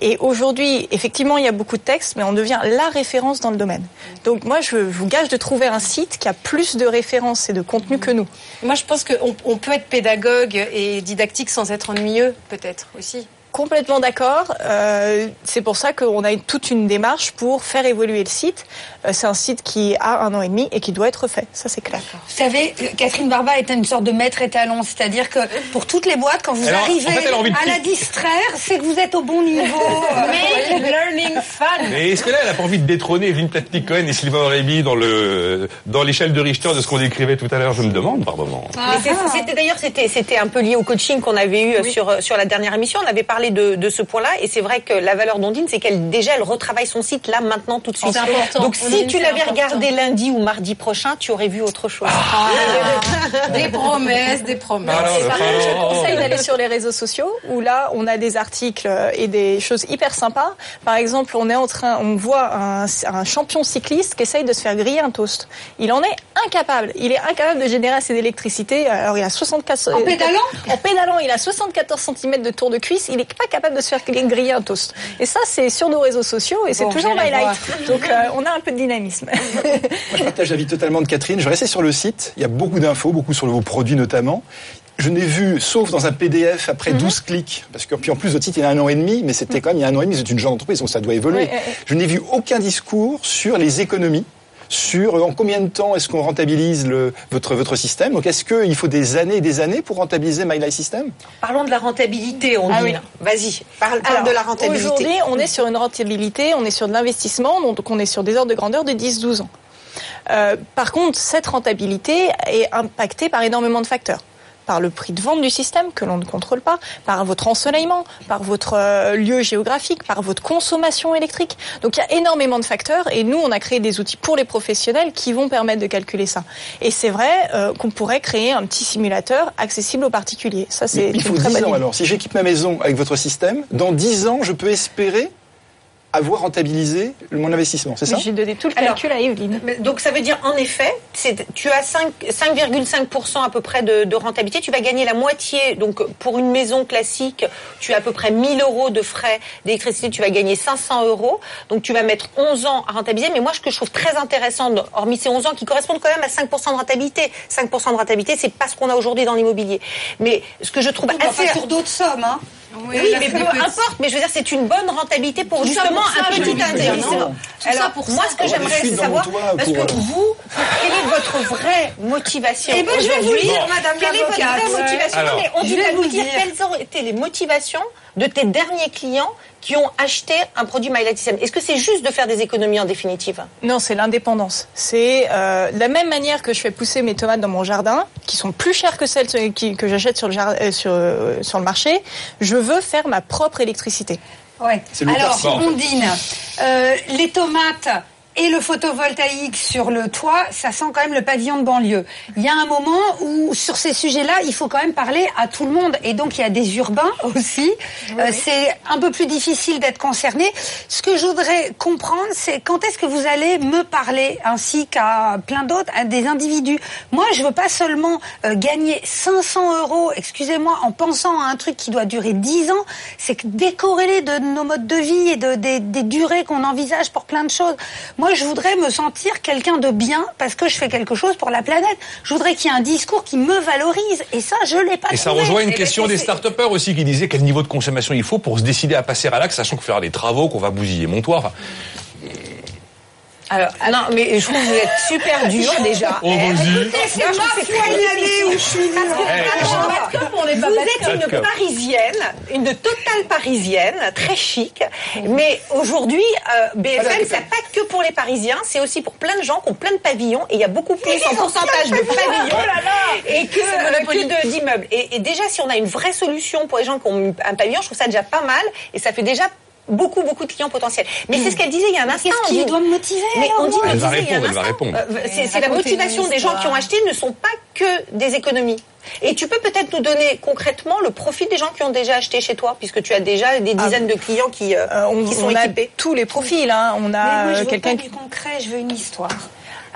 Et aujourd'hui, effectivement, il y a beaucoup de textes, mais on devient la référence dans le domaine. Donc moi, je vous gage de trouver un site qui a plus de références et de contenu que nous. Moi, je pense qu'on on peut être pédagogue et didactique sans être ennuyeux, peut-être aussi. Complètement d'accord. Euh, c'est pour ça qu'on a toute une démarche pour faire évoluer le site. Euh, c'est un site qui a un an et demi et qui doit être fait. Ça, c'est clair. Vous savez, Catherine Barba est une sorte de maître étalon, c'est-à-dire que pour toutes les boîtes, quand vous Alors, en arrivez fait, à la distraire, c'est que vous êtes au bon niveau. Mais learning fan. Mais est-ce que là, elle a pas envie de détrôner Evelyne Platnik-Cohen et Sylvain Aurébi dans le dans l'échelle de Richter de ce qu'on décrivait tout à l'heure Je me demande par moment. C'était d'ailleurs c'était c'était un peu lié au coaching qu'on avait eu euh, sur euh, sur la dernière émission. On avait parlé de, de ce point-là et c'est vrai que la valeur d'Ondine c'est qu'elle déjà elle retravaille son site là maintenant tout de suite. C'est important. Donc si Ondine, tu l'avais regardé lundi ou mardi prochain, tu aurais vu autre chose. Des promesses, des promesses. Par alors. contre, je conseille d'aller sur les réseaux sociaux où là, on a des articles et des choses hyper sympas. Par exemple, on est en train, on voit un, un champion cycliste qui essaye de se faire griller un toast. Il en est incapable. Il est incapable de générer assez d'électricité. Alors, il a 64 En pédalant En pédalant, il a 74 cm de tour de cuisse. Il est pas capable de se faire griller un toast. Et ça, c'est sur nos réseaux sociaux et c'est Bon, toujours j'irai my light. voir. Donc, euh, on a un peu de dynamisme. Moi, je partage l'avis totalement de Catherine. Je restais sur le site. Il y a beaucoup d'infos, beaucoup sur vos produits notamment. Je n'ai vu, sauf dans un PDF après 12 clics, parce que puis en plus votre site il y a un an et demi, mais c'était quand même il y a un an et demi, c'est une jeune entreprise, donc ça doit évoluer. Je n'ai vu aucun discours sur les économies, sur euh, en combien de temps est-ce qu'on rentabilise le, votre, votre système? Donc est-ce qu'il faut des années et des années pour rentabiliser My Life System Parlons de la rentabilité, on Ah dit. oui. Vas-y, parle, parle Alors, de la rentabilité. Aujourd'hui, on est sur une rentabilité, on est sur de l'investissement, donc on est sur des ordres de grandeur de 10-12 ans. Euh, par contre, cette rentabilité est impactée par énormément de facteurs. Par le prix de vente du système que l'on ne contrôle pas, par votre ensoleillement, par votre euh, lieu géographique, par votre consommation électrique. Donc il y a énormément de facteurs et nous on a créé des outils pour les professionnels qui vont permettre de calculer ça. Et c'est vrai euh, qu'on pourrait créer un petit simulateur accessible aux particuliers. Ça c'est faut très 10 bonne ans idée. alors. Si j'équipe ma maison avec votre système, dans 10 ans, je peux espérer avoir rentabilisé mon investissement, c'est ça J'ai donné tout le Alors, calcul à Evelyne. Donc ça veut dire en effet, tu as 5 5,5% à peu près de, de rentabilité. Tu vas gagner la moitié. Donc pour une maison classique, tu as à peu près 1000 euros de frais d'électricité. Tu vas gagner 500 euros. Donc tu vas mettre 11 ans à rentabiliser. Mais moi, ce que je trouve très intéressant, hormis ces 11 ans qui correspondent quand même à 5% de rentabilité. 5% de rentabilité, c'est pas ce qu'on a aujourd'hui dans l'immobilier. Mais ce que je trouve On assez pas sur d'autres sommes, hein. Oui, mais peu importe. Mais je veux dire, c'est une bonne rentabilité pour Tout justement pour ça, un petit ça Alors, pour moi, ça. ce que va j'aimerais, c'est savoir, parce que euh, vous, quelle est votre vraie motivation Eh ben, je vais vous dire, madame Quelle est votre vraie motivation mais on à vous nous le dire dire. quelles ont été les motivations de tes derniers clients qui ont acheté un produit My Light System. Est-ce que c'est juste de faire des économies en définitive Non, c'est l'indépendance. C'est euh, la même manière que je fais pousser mes tomates dans mon jardin, qui sont plus chères que celles qui- que j'achète sur le jar- euh, sur, euh, sur le marché. Je veux faire ma propre électricité. Ouais. C'est le Alors. Ondine, euh, les tomates et le photovoltaïque sur le toit, ça sent quand même le pavillon de banlieue. Il y a un moment où, sur ces sujets-là, il faut quand même parler à tout le monde. Et donc, il y a des urbains aussi. Euh, c'est un peu plus difficile d'être concerné. Ce que je voudrais comprendre, c'est quand est-ce que vous allez me parler, ainsi qu'à plein d'autres, à des individus? Moi, je veux pas seulement euh, gagner 500 euros, excusez-moi, en pensant à un truc qui doit durer 10 ans, c'est que décorréler de nos modes de vie et de, des, des durées qu'on envisage pour plein de choses. Moi, je voudrais me sentir quelqu'un de bien parce que je fais quelque chose pour la planète. Je voudrais qu'il y ait un discours qui me valorise. Et ça, je l'ai pas Et ça trouvé. rejoint une Et question ben, des c'est- start-upers aussi qui disaient quel niveau de consommation il faut pour se décider à passer à l'axe, sachant qu'il faut faire des travaux, qu'on va bousiller mon toit. Enfin, Alors, non, mais je trouve que vous êtes super dur déjà. Oh, vas-y. Écoutez, c'est ma je suis où je suis Eh, Vous êtes une parisienne, une totale parisienne, très chic. Mais aujourd'hui, euh, BFM, c'est pas que pour les Parisiens, c'est aussi pour plein de gens qui ont plein de pavillons. Et il y a beaucoup plus en pourcentage de pavillons et que, euh, que de- d'immeubles. Et, et déjà, si on a une vraie solution pour les gens qui ont un pavillon, je trouve ça déjà pas mal. Et ça fait déjà beaucoup, beaucoup de clients potentiels. Mais c'est ce qu'elle disait il y a un instant. qu'est-ce qui on dit- doit me motiver, Mais on dit, Elle va disait il y a un répondre, elle va instant, répondre. euh, c'est la motivation des gens qui ont acheté ne sont pas que des économies. Et tu peux peut-être nous donner concrètement le profit des gens qui ont déjà acheté chez toi, puisque tu as déjà des dizaines de clients qui, euh, Euh, on, qui sont on a équipés. tous les profils. Hein. On a moi, je euh, veux quelqu'un du concret, je veux une histoire.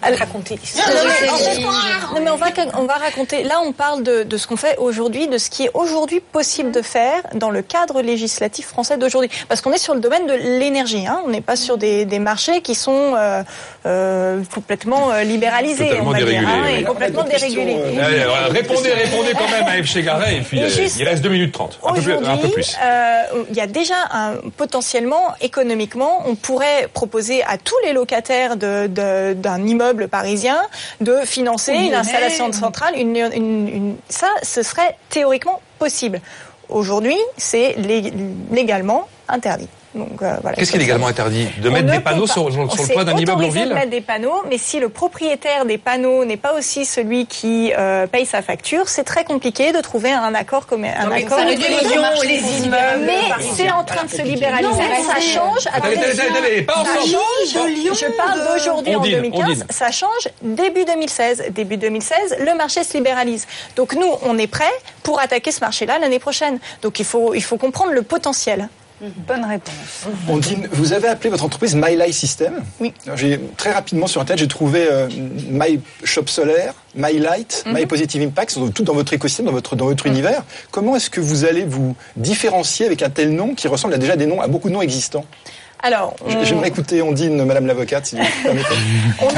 Raconter l'histoire. Non, mais non, on va, on va raconter. Là, on parle de, de ce qu'on fait aujourd'hui, de ce qui est aujourd'hui possible de faire dans le cadre législatif français d'aujourd'hui. Parce qu'on est sur le domaine de l'énergie. Hein. On n'est pas sur des, des marchés qui sont euh, euh, complètement euh, libéralisés, Totalement on va dire, dérégulés, hein, oui. et complètement D'autres questions, dérégulés. euh, Allez, alors, répondez, répondez quand même à F. Chegaray, et puis Et juste- il reste 2 minutes 30. Un peu plus. Un peu Aujourd'hui, plus. euh, il y a déjà un, potentiellement, économiquement, on pourrait proposer à tous les locataires de- de- d'un immeuble parisien de financer une installation de centrale. Une, une- une- ça, ce serait théoriquement possible. Aujourd'hui, c'est lé- légalement interdit. Donc, euh, voilà, Qu'est-ce qui est légalement interdit De On mettre des panneaux sur, sur- sur le toit d'un immeuble en ville de mettre des panneaux, mais si le propriétaire des panneaux n'est pas aussi celui qui euh, paye sa facture, c'est très compliqué de trouver un accord comme un Non, mais accord. Mais parisiens. c'est en train de se libéraliser. Non, mais ça change. Attendez, attendez, pas ensemble. Je parle d'aujourd'hui en Ondine, 2015. Ondine. Ça change début 2016. Début 2016, le marché se libéralise. Donc nous, on est prêt pour attaquer ce marché-là l'année prochaine. Donc il faut il faut comprendre le potentiel. Bonne réponse. Ondine, vous avez appelé votre entreprise My Life System. Oui. J'ai très rapidement sur Internet, j'ai trouvé euh, My Shop Solaire, My Light, Mhm. My Positive Impact, sont tout dans votre écosystème, dans votre dans votre univers. Comment est-ce que vous allez vous différencier avec un tel nom qui ressemble à déjà des noms à beaucoup de noms existants? Alors, on- J'aimerais écouter Ondine, Madame l'avocate, si vous permettez. On a,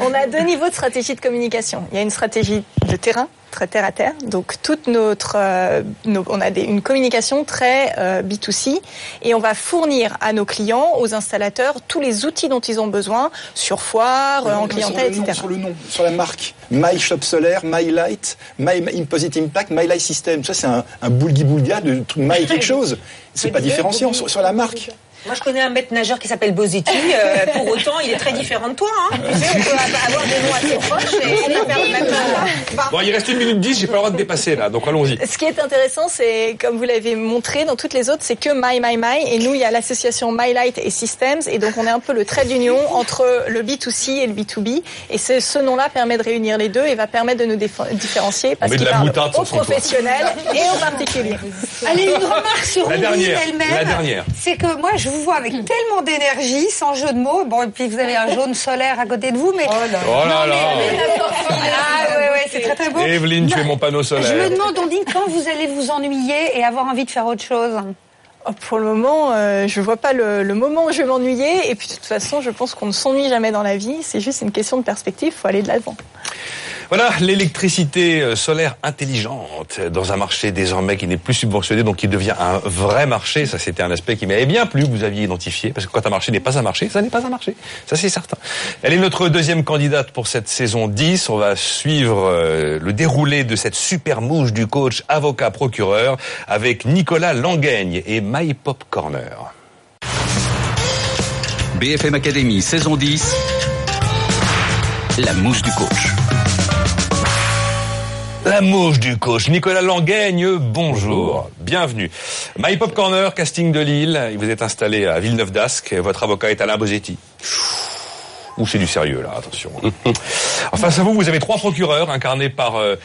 On a deux niveaux de stratégie de communication. Il y a une stratégie de terrain, très terre à terre. Donc toute notre, euh, nos- on a des- une communication très euh, B2C et on va fournir à nos clients, aux installateurs, tous les outils dont ils ont besoin sur foire, en Non, clientèle, sur le nom, etc. Sur le nom, sur la marque. My Shop Solaire, My Light, My Imposite Impact, My Life System. Ça, c'est un, un boulgui-boulga de truc My quelque chose. C'est pas différenciant sur, sur la marque. Moi, je connais un maître nageur qui s'appelle Bosetti. euh, pour autant, il est très différent de toi. Hein. Tu sais, on peut avoir des noms assez proches et on peut faire le même nom. Bon, il reste une minute dix, j'ai pas le droit de dépasser là, donc allons-y. Ce qui est intéressant, c'est, comme vous l'avez montré, dans toutes les autres, c'est que My, My, My. Et nous, il y a l'association My Light et Systems. Et donc, on est un peu le trait d'union entre le B2C et le B2B. Et ce, ce nom-là permet de réunir les deux et va permettre de nous différencier parce qu'il parle aux professionnels et aux particuliers. Allez, une remarque sur La dernière, elle-même. la dernière. C'est que moi, je vous vois avec tellement d'énergie, sans jeu de mots. Bon, et puis vous avez un jaune solaire à côté de vous, mais. Oh là là. Ah ouais, ouais, c'est très très beau. Evelyne, tu es mon panneau Je me solaire. demande, Ondine, quand vous allez vous ennuyer et avoir envie de faire autre chose? Oh, Pour le moment, euh, je vois pas le, le moment où je vais m'ennuyer. Et puis, de toute façon, je pense qu'on ne s'ennuie jamais dans la vie. C'est juste une question de perspective. faut aller de l'avant. Voilà, l'électricité euh, solaire intelligente dans un marché désormais qui n'est plus subventionné, donc qui devient un vrai marché. Ça, c'était un aspect qui m'avait bien plu, vous aviez identifié, parce que quand un marché n'est pas un marché, ça n'est pas un marché. Ça, c'est certain. Elle est notre deuxième candidate pour cette saison 10. On va suivre euh, le déroulé de cette super mouche du coach avocat-procureur avec Nicolas Langaigne et My Pop Corner. BFM Academy, saison 10. La mouche du coach. La mouche du coach, Nicolas Langaigne, bonjour. Bienvenue. My Pop Corner, casting de Lille. Vous êtes installé à Villeneuve d'Ascq. Votre avocat est Alain Bosetti. Ou c'est du sérieux, là, attention. enfin, à vous, vous avez trois procureurs incarnés par euh,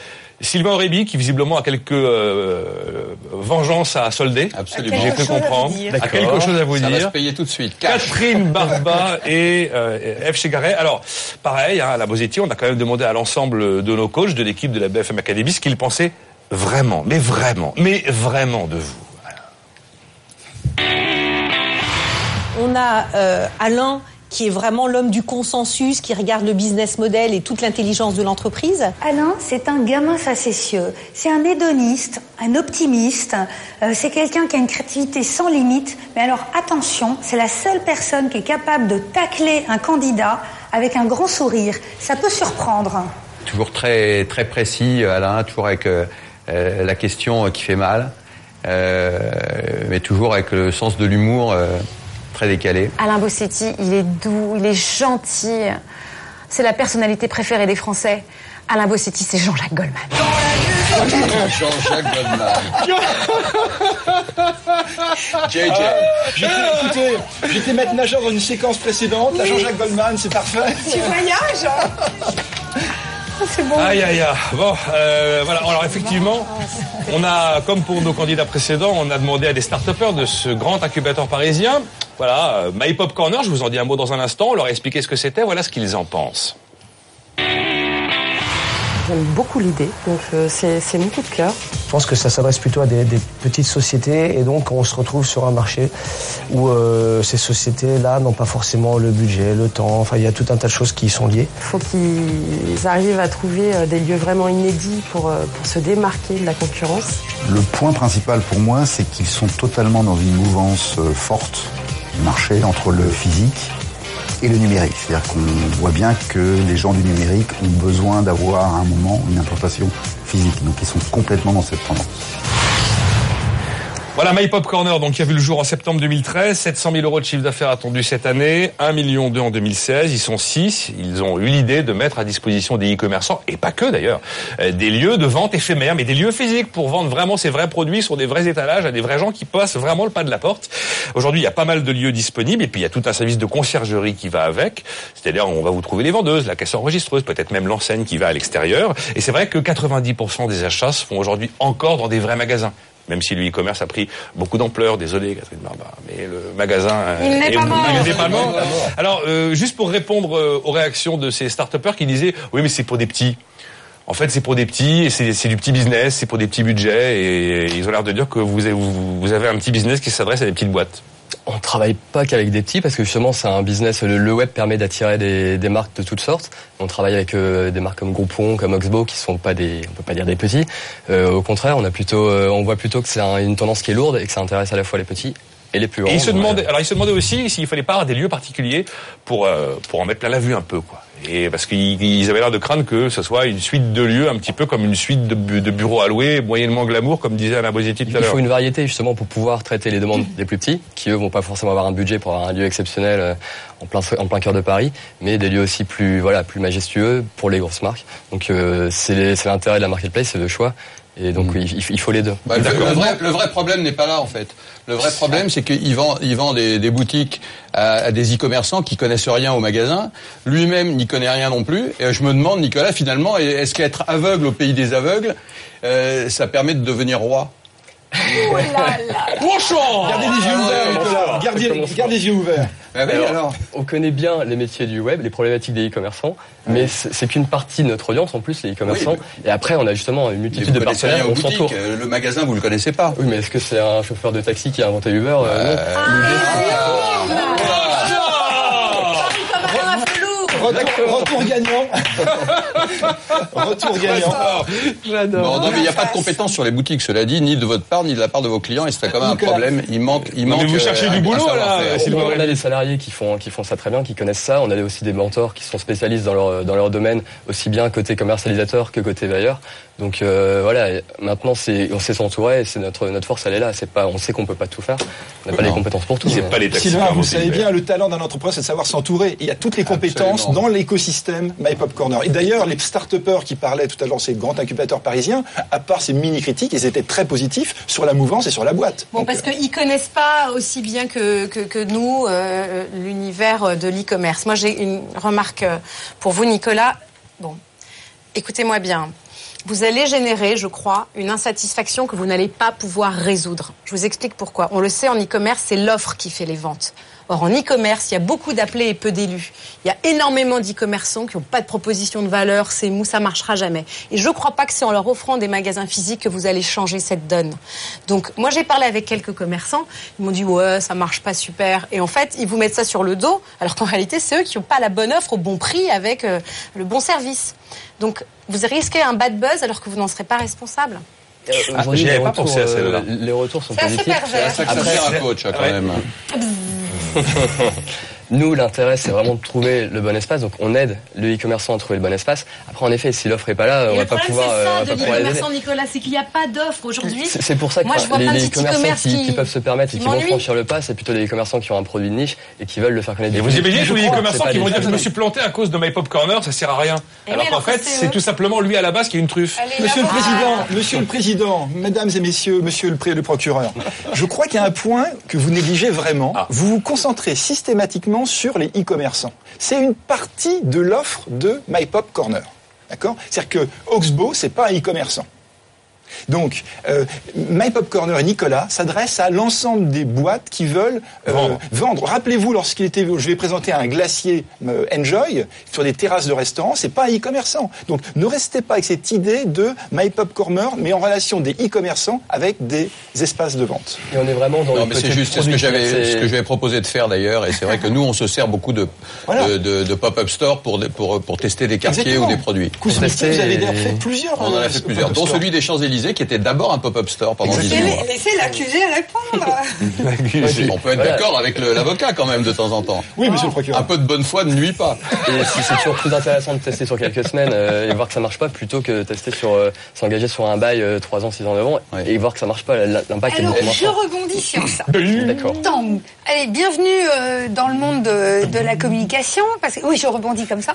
Sylvain Aurébi, qui visiblement a quelques euh, vengeances à solder. Absolument. J'ai cru comprendre. A quelque chose à vous Ça va se dire. payer tout de suite. Cash. Catherine Barba et euh, F. Chegaray. Alors, pareil, hein, à la Bosetti, on a quand même demandé à l'ensemble de nos coachs, de l'équipe de la BFM Academy, ce qu'ils pensaient vraiment, mais vraiment, mais vraiment de vous. On a euh, Alain qui est vraiment l'homme du consensus, qui regarde le business model et toute l'intelligence de l'entreprise. Alain, c'est un gamin facétieux. C'est un hédoniste, un optimiste. Euh, c'est quelqu'un qui a une créativité sans limite. Mais alors attention, c'est la seule personne qui est capable de tacler un candidat avec un grand sourire. Ça peut surprendre. Toujours très, très précis, Alain, toujours avec euh, euh, la question qui fait mal, euh, mais toujours avec le sens de l'humour euh, très décalé. Alain Bossetti, il est doux, il est gentil. C'est la personnalité préférée des Français. Alain Bossetti, c'est Jean-Jacques Goldman. Jean-Jacques Goldman. JJ. J'étais, maître nageur dans une séquence précédente. La Jean-Jacques Goldman, c'est parfait. Tu voyages C'est bon. Aïe aïe aïe. Bon, euh, voilà. Alors effectivement, on a, comme pour nos candidats précédents, on a demandé à des start de ce grand incubateur parisien. Voilà, euh, My Pop Corner. Je vous en dis un mot dans un instant. On leur a expliqué ce que c'était. Voilà ce qu'ils en pensent. J'aime beaucoup l'idée, donc euh, c'est c'est mon coup de cœur. Je pense que ça s'adresse plutôt à des, des petites sociétés et donc on se retrouve sur un marché où euh, ces sociétés-là n'ont pas forcément le budget, le temps, enfin il y a tout un tas de choses qui y sont liées. Il faut qu'ils arrivent à trouver des lieux vraiment inédits pour, pour se démarquer de la concurrence. Le point principal pour moi, c'est qu'ils sont totalement dans une mouvance forte marché entre le physique et le numérique. C'est-à-dire qu'on voit bien que les gens du numérique ont besoin d'avoir à un moment une implantation physique. Donc ils sont complètement dans cette tendance. Voilà, My Pop Corner, donc qui a vu le jour en septembre 2013, 700 000 euros de chiffre d'affaires attendu cette année, 1 million en 2016. Ils sont 6. Ils ont eu l'idée de mettre à disposition des e-commerçants et pas que d'ailleurs, euh, des lieux de vente éphémères, mais des lieux physiques pour vendre vraiment ces vrais produits sur des vrais étalages à des vrais gens qui passent vraiment le pas de la porte. Aujourd'hui, il y a pas mal de lieux disponibles et puis il y a tout un service de conciergerie qui va avec. C'est-à-dire, on va vous trouver les vendeuses, la caisse enregistreuse, peut-être même l'enseigne qui va à l'extérieur. Et c'est vrai que 90% des achats se font aujourd'hui encore dans des vrais magasins même si le e-commerce a pris beaucoup d'ampleur. Désolé, Catherine Barba, mais le magasin euh, Il n'est est- pas mort. il n'est pas mort. Alors, euh, juste pour répondre euh, aux réactions de ces start qui disaient, oui, mais c'est pour des petits. En fait, c'est pour des petits, et c'est c'est du petit business, c'est pour des petits budgets, et ils ont l'air de dire que vous avez, vous, vous avez un petit business qui s'adresse à des petites boîtes. On travaille pas qu'avec des petits parce que justement c'est un business. Le, le web permet d'attirer des, des marques de toutes sortes. On travaille avec euh, des marques comme Groupon, comme Oxbow, qui sont pas des, on peut pas dire des petits. Euh, au contraire, on a plutôt, euh, on voit plutôt que c'est un- une tendance qui est lourde et que ça intéresse à la fois les petits et les plus grands. Et se Donc, demandaient, alors ils se demandaient aussi s'il fallait pas avoir des lieux particuliers pour euh, pour en mettre plein la vue un peu quoi. Et parce qu'ils ils avaient l'air de craindre que ce soit une suite de lieux un petit peu comme une suite de, bu- de bureaux à louer moyennement glamour comme disait Alain Bosetti tout à Il l'heure. faut une variété justement pour pouvoir traiter les demandes des plus petits, qui eux vont pas forcément avoir un budget pour avoir un lieu exceptionnel euh, en plein en plein cœur de Paris, mais des lieux aussi plus voilà plus majestueux pour les grosses marques. Donc euh, c'est l'intérêt de la marketplace, c'est le choix, et donc il, il- il faut les deux. Bah, le, le vrai, le vrai problème n'est pas là en fait. Le vrai problème, c'est qu'il vend, il vend des, boutiques à, à des e-commerçants qui connaissent rien au magasin. Lui-même n'y connaît rien non plus. Et je me demande, Nicolas, finalement, est-ce qu'être aveugle au pays des aveugles, euh, ça permet de devenir roi? Bonjour Gardez les yeux ouverts. Gardez, gardez les yeux ouverts. Alors, on connaît bien les métiers du web, les problématiques des e-commerçants, mais c'est c'est qu'une partie de notre audience en plus, les e-commerçants. Et après, on a justement une multitude de partenaires. On s'entoure. Euh, Le magasin, vous le connaissez pas. Oui, mais est-ce que c'est un chauffeur de taxi qui a inventé Uber Euh, gagnant. retour gagnant. Bon, non, mais il n'y a pas de compétences sur les boutiques, cela dit, ni de votre part, ni de la part de vos clients, et c'est quand même un problème. Il manque, il manque. mais vous euh, cherchez du un- un boulot, savoir-faire. On a des salariés qui font, qui font ça très bien, qui connaissent ça. On a aussi des mentors qui sont spécialistes dans leur, dans leur domaine, aussi bien côté commercialisateur que côté bailleur. Donc euh, voilà, maintenant c'est, on sait s'entourer, et c'est notre, notre force, elle est là. C'est pas, on sait qu'on peut pas tout faire. On n'a pas les compétences pour tout. mais- Sylvain, vous savez bien, le talent d'un entrepreneur, c'est de savoir s'entourer. Il y a toutes les compétences dans l'écosystème My Pop Corner. Et d'ailleurs, les start qui parlaient tout à l'heure, ces grands incubateurs parisiens, à part ces mini-critiques, ils étaient très positifs sur la mouvance et sur la boîte. Bon, parce qu'ils connaissent pas aussi bien que, que, que nous euh, l'univers de l'e-commerce. Moi, j'ai une remarque euh, pour vous, Nicolas. Bon, écoutez-moi bien. Vous allez générer, je crois, une insatisfaction que vous n'allez pas pouvoir résoudre. Je vous explique pourquoi. On le sait, en e-commerce, c'est l'offre qui fait les ventes. Or, en e-commerce, il y a beaucoup d'appelés et peu d'élus. Il y a énormément d'e-commerçants qui n'ont pas de proposition de valeur, c'est mou, ça marchera jamais. Et je ne crois pas que c'est en leur offrant des magasins physiques que vous allez changer cette donne. Donc, moi, j'ai parlé avec quelques commerçants, ils m'ont dit, ouais, ça marche pas super. Et en fait, ils vous mettent ça sur le dos, alors qu'en réalité, c'est eux qui n'ont pas la bonne offre au bon prix avec euh, le bon service. Donc, vous risquez un bad buzz alors que vous n'en serez pas responsable. Euh, Ah, les pas retours, pensé à euh, celle-là. Les retours sont C'est assez positifs. pervers. C'est ça que ça sert un coach, hein, quand même. ハハハハ。Nous, l'intérêt, c'est vraiment de trouver le bon espace. Donc, on aide le e-commerçant à trouver le bon espace. Après, en effet, si l'offre est pas là, on Et va le pas pouvoir, c'est euh, on ça va de l'e-commerçant, Nicolas, c'est qu'il n'y a pas d'offre aujourd'hui. C'est pour ça que Moi, je vois les, les petits commerçants commerces qui, qui- qui peuvent se permettre et qui vont franchir le pas, c'est plutôt les commerçants qui ont un produit de niche et qui veulent le faire connaître. Et vous imaginez tous les Je crois, commerçants c'est pas qui vont dire je me suis planté à cause de My Pop Corner, ça sert à rien. Eh Alors qu'en fait, c'est tout simplement lui à la base qui a une truffe. Monsieur le Président, Monsieur le Président, Mesdames et Messieurs, Monsieur le, pré- le procureur, je crois qu'il y a un point que vous négligez vraiment. Vous vous concentrez systématiquement sur les e-commerçants. C'est une partie de l'offre de My Pop Corner. C'est-à-dire que Oxbow, c'est pas un e-commerçant. Donc, euh, My Pop Corner et Nicolas s'adressent à l'ensemble des boîtes qui veulent euh, vendre. Rappelez-vous, lorsqu'il était, je vais présenter un glacier euh, Enjoy sur des terrasses de restaurants, c'est pas un e-commerçant. Donc, ne restez pas avec cette idée de My Pop Corner, mais en relation des e-commerçants avec des espaces de vente. Et on est vraiment dans Non, mais c'est juste ce que j'avais ce que j'avais proposé de faire d'ailleurs, et c'est vrai que nous on se sert beaucoup de de, de- de pop-up store pour pour pour tester des quartiers Exactement. ou des produits. Cosmétiques, vous avez d'ailleurs fait plusieurs, On en euh, a fait plusieurs, dont celui des Champs Élysées. Qui était d'abord un pop-up store pendant 18 mois. Laissez l'accusé répondre. On peut être d'accord avec l'avocat quand même de temps en temps. Oui, monsieur le procureur. Un peu de bonne foi ne nuit pas. Et c'est c'est toujours plus intéressant de tester sur quelques semaines euh, et voir que ça marche pas plutôt que tester sur euh, s'engager sur un bail euh, 3 ans, 6 ans, 9 ans et voir que ça marche pas. L'impact est Alors, beaucoup moins je rebondis sur ça. D'accord. Tant- Allez, bienvenue euh, dans le monde de, de la communication. Parce que, oui, je rebondis comme ça.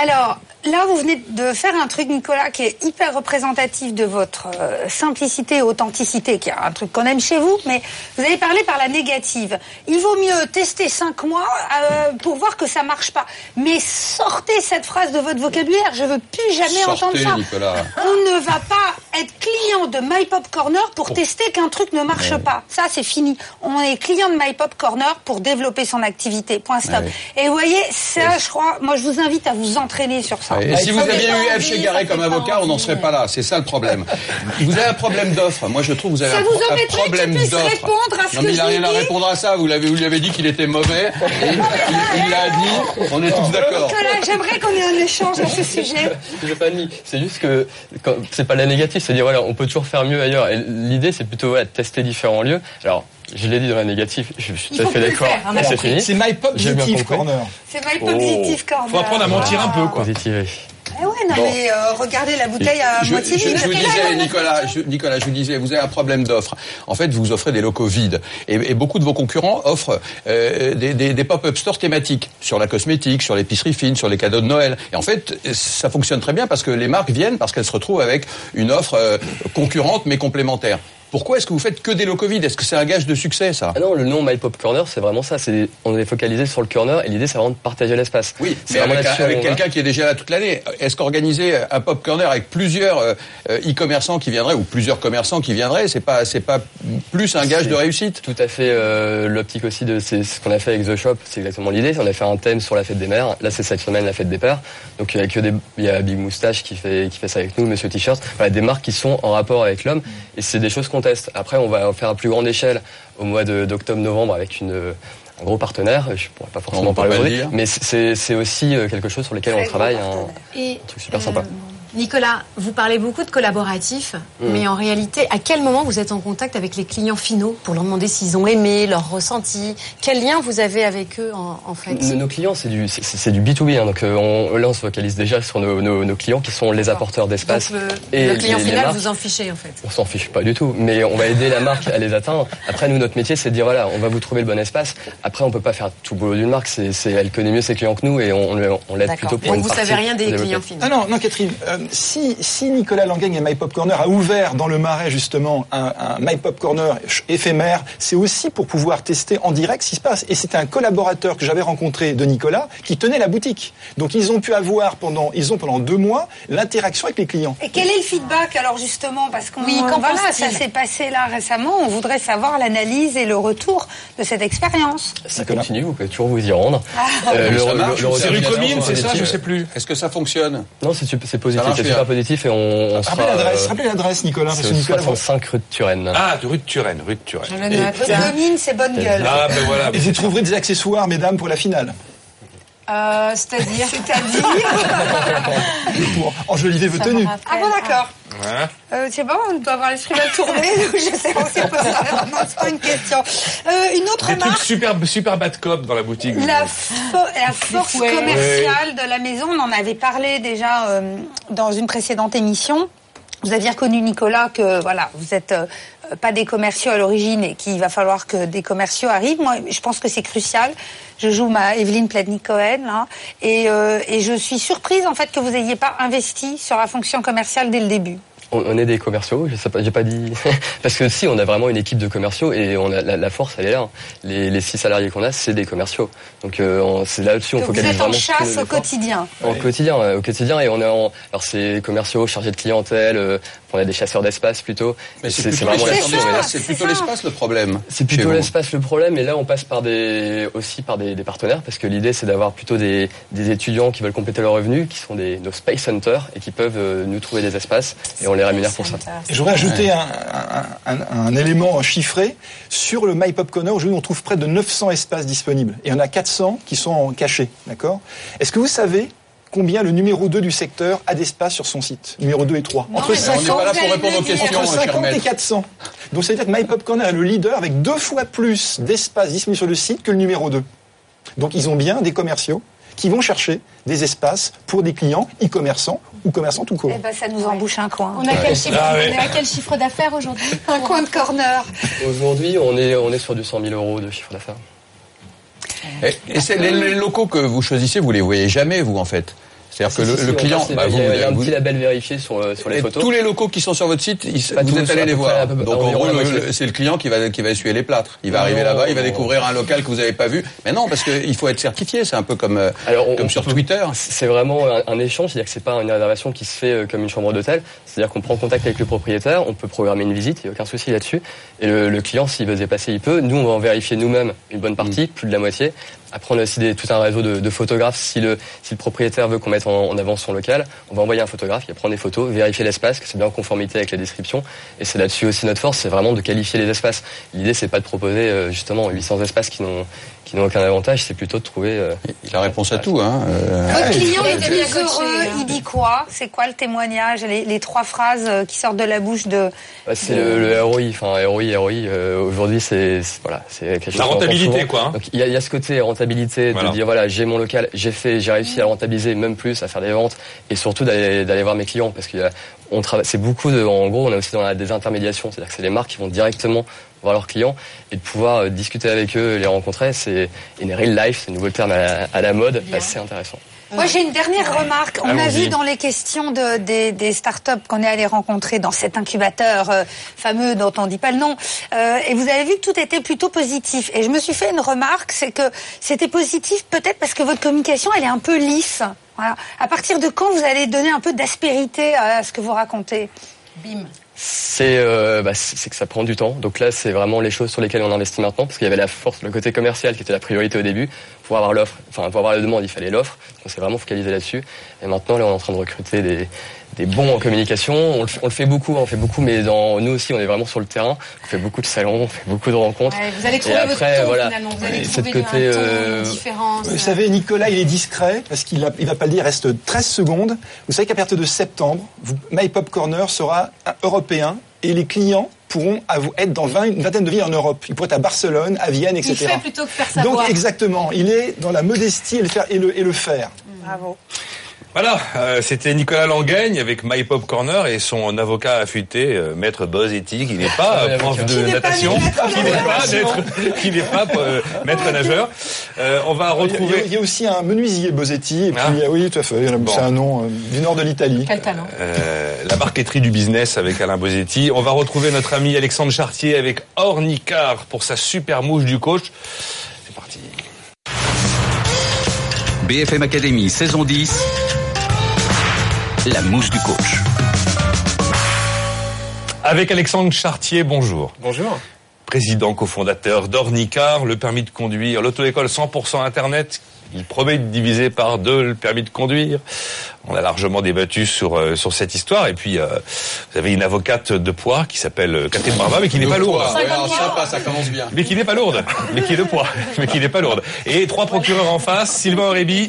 Alors, là, vous venez de faire un truc, Nicolas, qui est hyper représentatif de votre euh, simplicité et authenticité, qui est un truc qu'on aime chez vous, mais vous avez parlé par la négative. Il vaut mieux tester cinq mois euh, pour voir que ça marche pas. Mais sortez cette phrase de votre vocabulaire. Je veux plus jamais entendre ça. Nicolas. On ne va pas être client de My Pop Corner pour tester qu'un truc ne marche pas. Ça, c'est fini. On est client de My Pop Corner pour développer son activité. Point stop. Et vous voyez, ça, je crois, moi, je vous invite à vous entraîner sur ça. Et si vous aviez eu F. Chegaré comme avocat, on n'en serait pas là. C'est ça le problème. Vous avez un problème d'offre. Moi, je trouve que vous avez Ça un, vous pro- un problème qu'il puisse d'offre. répondre à ce Non, que mais il n'a je rien à répondre à ça. Vous l'avez, vous lui avez dit qu'il était mauvais. Et il l'a dit. On est tous d'accord. Nicolas, j'aimerais qu'on ait un échange à ce sujet. J'ai pas admis. C'est juste que c'est pas la négative, c'est dire voilà, on peut toujours faire mieux ailleurs. Et l'idée, c'est plutôt voilà, de tester différents lieux. Alors, je l'ai dit dans la négative, je suis Il tout à faut fait d'accord. a C'est compris. fini. C'est My Pop Positive. Corner. C'est My Positive Corner. Faut apprendre à mentir un peu, quoi. Positiver. Eh ouais, non, Bon. mais euh, regardez la bouteille à Je, moitié je- vide. je vous disais, Nicolas, je, Nicolas, je vous disais, vous avez un problème d'offre. En fait, vous offrez des locaux vides. Et, et beaucoup de vos concurrents offrent euh, des, des- des pop-up stores thématiques sur la cosmétique, sur l'épicerie fine, sur les cadeaux de Noël. Et en fait, ça fonctionne très bien parce que les marques viennent parce qu'elles se retrouvent avec une offre euh, concurrente mais complémentaire. Pourquoi est-ce que vous faites que des locaux vides Est-ce que c'est un gage de succès, ça? Ah non, le nom My Pop Corner, c'est vraiment ça. C'est, on est focalisé sur le corner et l'idée, c'est vraiment de partager l'espace. Oui, c'est avec, avec quelqu'un qui est déjà là toute l'année. Est-ce qu'organiser un pop corner avec plusieurs euh, euh, e-commerçants qui viendraient ou plusieurs commerçants qui viendraient, c'est pas c'est pas plus un gage de réussite? Tout à fait euh, l'optique aussi de c'est ce qu'on a fait avec The Shop, c'est exactement l'idée. On a fait un thème sur la fête des mères. Là, c'est cette semaine la fête des pères. Donc il y a que des il y a Big Moustache qui fait qui fait ça avec nous, Monsieur T-shirt. Voilà, des marques qui sont en rapport avec l'homme et c'est des choses qu'on teste. Après, on va en faire à plus grande échelle au mois de- d'octobre-novembre avec une un gros partenaire, je pourrais pas forcément parler aujourd'hui, mais c'est c'est aussi euh, quelque chose sur lequel on travaille, un Et truc super sympa. Nicolas, vous parlez beaucoup de collaboratifs, Mm. mais en réalité, à quel moment vous êtes en contact avec les clients finaux pour leur demander s'ils ont aimé, leur ressenti Quel lien vous avez avec eux en, en fait? Nos, nos clients, c'est du, c'est, c'est du B2B. hein, donc euh, on, là, on se focalise déjà sur nos, nos, nos clients qui sont les apporteurs d'espace. Donc le, et le client les- les final, marques. vous en fichez en fait. On s'en fiche pas du tout, mais on va aider la marque à les atteindre. Après, nous, notre métier, c'est de dire voilà, on va vous trouver le bon espace. Après, on peut pas faire tout le boulot d'une marque. C'est, c'est, elle connaît mieux ses clients que nous et on, on, le- on l'aide plutôt pour Donc une vous partie savez rien des développer. clients finaux. Ah non, non, Catherine, euh, si, si Nicolas Langagne et My Pop Corner a ouvert dans le Marais justement un, un My Pop Corner éphémère, c'est aussi pour pouvoir tester en direct ce qui se passe. Et c'était un collaborateur que j'avais rencontré de Nicolas qui tenait la boutique. Donc ils ont pu avoir pendant, ils ont pendant deux mois l'interaction avec les clients. Et quel est le feedback alors justement? Parce qu'on Oui, qu'en voilà, ça s'est passé là récemment. On voudrait savoir l'analyse et le retour de cette expérience. Ça continue, vous pouvez toujours vous y rendre. Ah. Euh, le- ça le- marche, le c'est est c'est ça, je sais plus. Est-ce que ça fonctionne? Non, c'est positif, bien. super positif et on, on. Rappelez l'adresse, euh, rappelez l'adresse, Nicolas, c'est que au Nicolas. 65 rue de Turenne. Ah, de rue de Turenne, rue de Turenne. Je le note. Domine, c'est bonne gueule. Ah, ben voilà. Et vous trouverez des accessoires, mesdames, pour la finale. Euh, C'est-à-dire C'est-à-dire Pour enjoliver vos tenues. Ah bon, d'accord. Hein Euh, je sais pas, on doit avoir l'esprit mal tourné. donc je sais pas si on peut se faire. Non, c'est pas une question. Euh, une autre Des trucs marque. super, super bad cop dans la boutique. La, fo- la force commerciale de la maison, on en avait parlé déjà euh, dans une précédente émission. Vous aviez reconnu, Nicolas, que voilà, vous êtes euh, pas des commerciaux à l'origine et qu'il va falloir que des commerciaux arrivent. Moi, je pense que c'est crucial. Je joue ma Evelyne Plednik-Cohen, là, et, euh, et je suis surprise en fait que vous n'ayez pas investi sur la fonction commerciale dès le début. On, on est des commerciaux, je sais pas, j'ai pas dit parce que si on a vraiment une équipe de commerciaux et on a la, la force elle est là. Les, les six salariés qu'on a, c'est des commerciaux. Donc euh, c'est là-dessus on vous focalise êtes en vraiment. chasse au quotidien. En quotidien, euh, au quotidien et on est en alors c'est commerciaux chargés de clientèle, euh, on a des chasseurs d'espace plutôt. Mais c'est plutôt vraiment la l'espace, c'est plutôt le problème. C'est plutôt vous. l'espace le problème, et là on passe par des aussi par des, des partenaires parce que l'idée c'est d'avoir plutôt des, des étudiants qui veulent compléter leurs revenus, qui sont des nos space hunters et qui peuvent euh, nous trouver des espaces et on les rémunère pour ça. J'aurais ajouté un, un- un- un élément chiffré. Sur le My Pop Corner, aujourd'hui, on trouve près de 900 espaces disponibles. Et il y en a 400 qui sont en cachés. D'accord? Est-ce que vous savez combien le numéro 2 du secteur a d'espace sur son site? Numéro 2 et 3. Non, mais on n'est pas là pour répondre aux questions, Entre cher 50 et maître. 400. Donc ça veut dire que My Pop Corner est le leader avec deux fois plus d'espace disponible sur le site que le numéro 2. Donc ils ont bien des commerciaux qui vont chercher des espaces pour des clients e-commerçants ou commerçants tout court. Eh ben, ça nous embouche un coin. On a quel chiffre, Ah ouais. on est à quel chiffre d'affaires aujourd'hui Un coin de corner. Aujourd'hui, on est, on est sur du 100 000 euros de chiffre d'affaires. Et, et c'est les, les locaux que vous choisissez, vous les voyez jamais, vous, en fait? C'est-à-dire que Si, le, si, client, bah, vous, il y a un vous- petit label vérifié sur, euh, sur les et photos. tous les locaux qui sont sur votre site, ils- vous êtes allé à les voir. peu Donc en gros, c'est le client qui va qui va essuyer les plâtres. Il va Non, arriver là-bas, il va découvrir un local que vous n'avez pas vu. Mais non, parce qu'il faut être certifié. C'est un peu comme euh, comme sur Twitter. C'est vraiment un, un échange, c'est-à-dire que c'est pas une réservation qui se fait euh, comme une chambre d'hôtel. C'est-à-dire qu'on prend contact avec le propriétaire, on peut programmer une visite, il n'y a aucun souci là-dessus. Et le, le client, s'il veut se dépasser, il peut. Nous, on va en vérifier nous-mêmes une bonne partie, plus de la moitié. Après, on a aussi des- tout un réseau de, photographes. Si le, si le propriétaire veut qu'on mette en, en avant son local, on va envoyer un photographe, il va prendre des photos, vérifier l'espace, que c'est bien en conformité avec la description. Et c'est là-dessus aussi notre force, c'est vraiment de qualifier les espaces. L'idée, c'est pas de proposer euh, justement 800 espaces qui n'ont qui n'ont aucun avantage, c'est plutôt de trouver euh, la réponse à tout. Hein. Votre client il est bien coaché, heureux, hein. il dit quoi? C'est quoi le témoignage les, les trois phrases euh, qui sortent de la bouche de... Bah, c'est le, le ROI, enfin ROI, ROI. euh, Aujourd'hui, c'est voilà, c'est quelque chose La rentabilité, quoi, hein. Donc il y a, il y a ce côté rentabilité Voilà. de dire voilà, j'ai mon local, j'ai fait, j'ai réussi à le rentabiliser, même plus, à faire des ventes, et surtout d'aller d'aller voir mes clients parce qu'il y a- on travaille, c'est beaucoup de, en gros, on est aussi dans la désintermédiation, c'est-à-dire que c'est les marques qui vont directement voir leurs clients et de pouvoir euh, discuter avec eux, les rencontrer, c'est une real life, c'est un nouveau terme à la, à la mode, assez intéressant. Moi, j'ai une dernière remarque. On a vu dans les questions de- des, des startups qu'on est allé rencontrer dans cet incubateur euh, fameux dont on dit pas le nom, euh, et vous avez vu que tout était plutôt positif. Et je me suis fait une remarque, c'est que c'était positif peut-être parce que votre communication, elle est un peu lisse. Voilà. À partir de quand vous allez donner un peu d'aspérité à ce que vous racontez? Bim. C'est euh, bah, que ça prend du temps. Donc là, c'est vraiment les choses sur lesquelles on investit maintenant, parce qu'il y avait la force, le côté commercial qui était la priorité au début. Pour avoir l'offre, enfin pour avoir la demande, il fallait l'offre. Donc c'est vraiment focalisé là-dessus. Et maintenant, là, on est en train de recruter des, des bons en communication. On le, fait- on le fait beaucoup, on fait beaucoup, mais dans nous aussi, on est vraiment sur le terrain. On fait beaucoup de salons, on fait beaucoup de rencontres. Ouais, vous allez trouver Et après, votre ton voilà, finalement. Vous allez Et trouver cette côté, un ton euh, différent. Vous savez, Nicolas, il est discret parce qu'il a- il va pas le dire, il reste 13 secondes. Vous savez qu'à partir de septembre, vous- My Pop Corner sera un européen et les clients pourront être dans 20 une vingtaine de villes en Europe. Ils pourraient être à Barcelone, à Vienne, Il etc. fait plutôt que faire savoir. Donc exactement, il est dans la modestie et le faire. Et le, et le faire. Bravo. Voilà, euh, c'était Nicolas Langaigne avec My Pop Corner et son avocat affûté, euh, maître Bozetti, qui n'est pas euh, prof de natation, qui n'est pas, d'être- qui n'est pas euh, maître nageur. Euh, on va Il y, a, retrouver il y a aussi un menuisier et puis Ah. oui, tout à fait, il Bon. c'est un nom euh, du nord de l'Italie. Quel talent. euh, la marqueterie du business avec Alain Bosetti. On va retrouver notre ami Alexandre Chartier avec Ornicar pour sa super mouche du coach. C'est parti. BFM Academy, saison 10. La mouche du coach. Avec Alexandre Chartier, bonjour. Bonjour. Président cofondateur d'Ornicar, le permis de conduire, l'auto-école 100% Internet. Il promet de diviser par deux le permis de conduire. On a largement débattu sur euh, sur cette histoire. Et puis, euh, vous avez une avocate de poids qui s'appelle euh, Catherine Barba, mais qui n'est pas lourde. ouais, ça commence bien. Mais qui n'est pas lourde, mais qui est de poids, mais qui n'est pas lourde. Et trois procureurs en face, Sylvain Aurébi,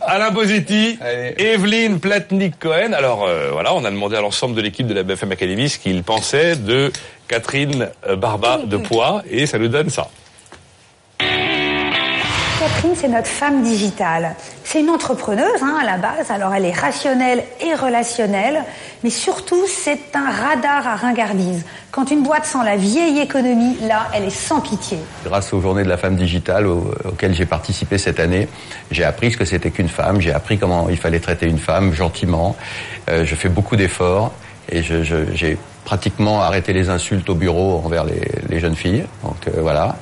Alain Bosetti, Evelyne Platnik-Cohen. Alors euh, voilà, on a demandé à l'ensemble de l'équipe de la BFM Academy ce qu'ils pensaient de Catherine Barba de poids, et ça nous donne ça. Catherine, c'est notre femme digitale. C'est une entrepreneuse hein, à la base, alors elle est rationnelle et relationnelle, mais surtout c'est un radar à ringardise. Quand une boîte sent la vieille économie, là, elle est sans pitié. Grâce aux journées de la femme digitale au- auxquelles j'ai participé cette année, j'ai appris ce que c'était qu'une femme, j'ai appris comment il fallait traiter une femme gentiment. Euh, je fais beaucoup d'efforts et j'ai pratiquement arrêté les insultes au bureau envers les, les jeunes filles. Donc euh, voilà.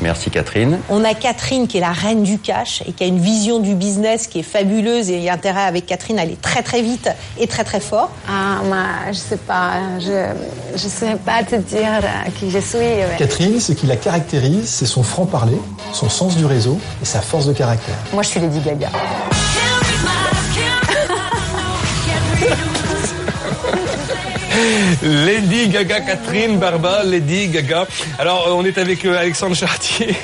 Merci Catherine. On a Catherine qui est la reine du cash et qui a une vision du business qui est fabuleuse et il y a intérêt avec Catherine à aller très très vite et très très fort. Ah, moi, je sais pas, je je sais pas te dire euh, qui je suis. mais- Catherine, ce qui la caractérise, c'est son franc-parler, son sens du réseau et sa force de caractère. Moi, je suis Lady Gaga. Lady Gaga, Catherine Barba, Lady Gaga. Alors, on est avec euh, Alexandre Chartier.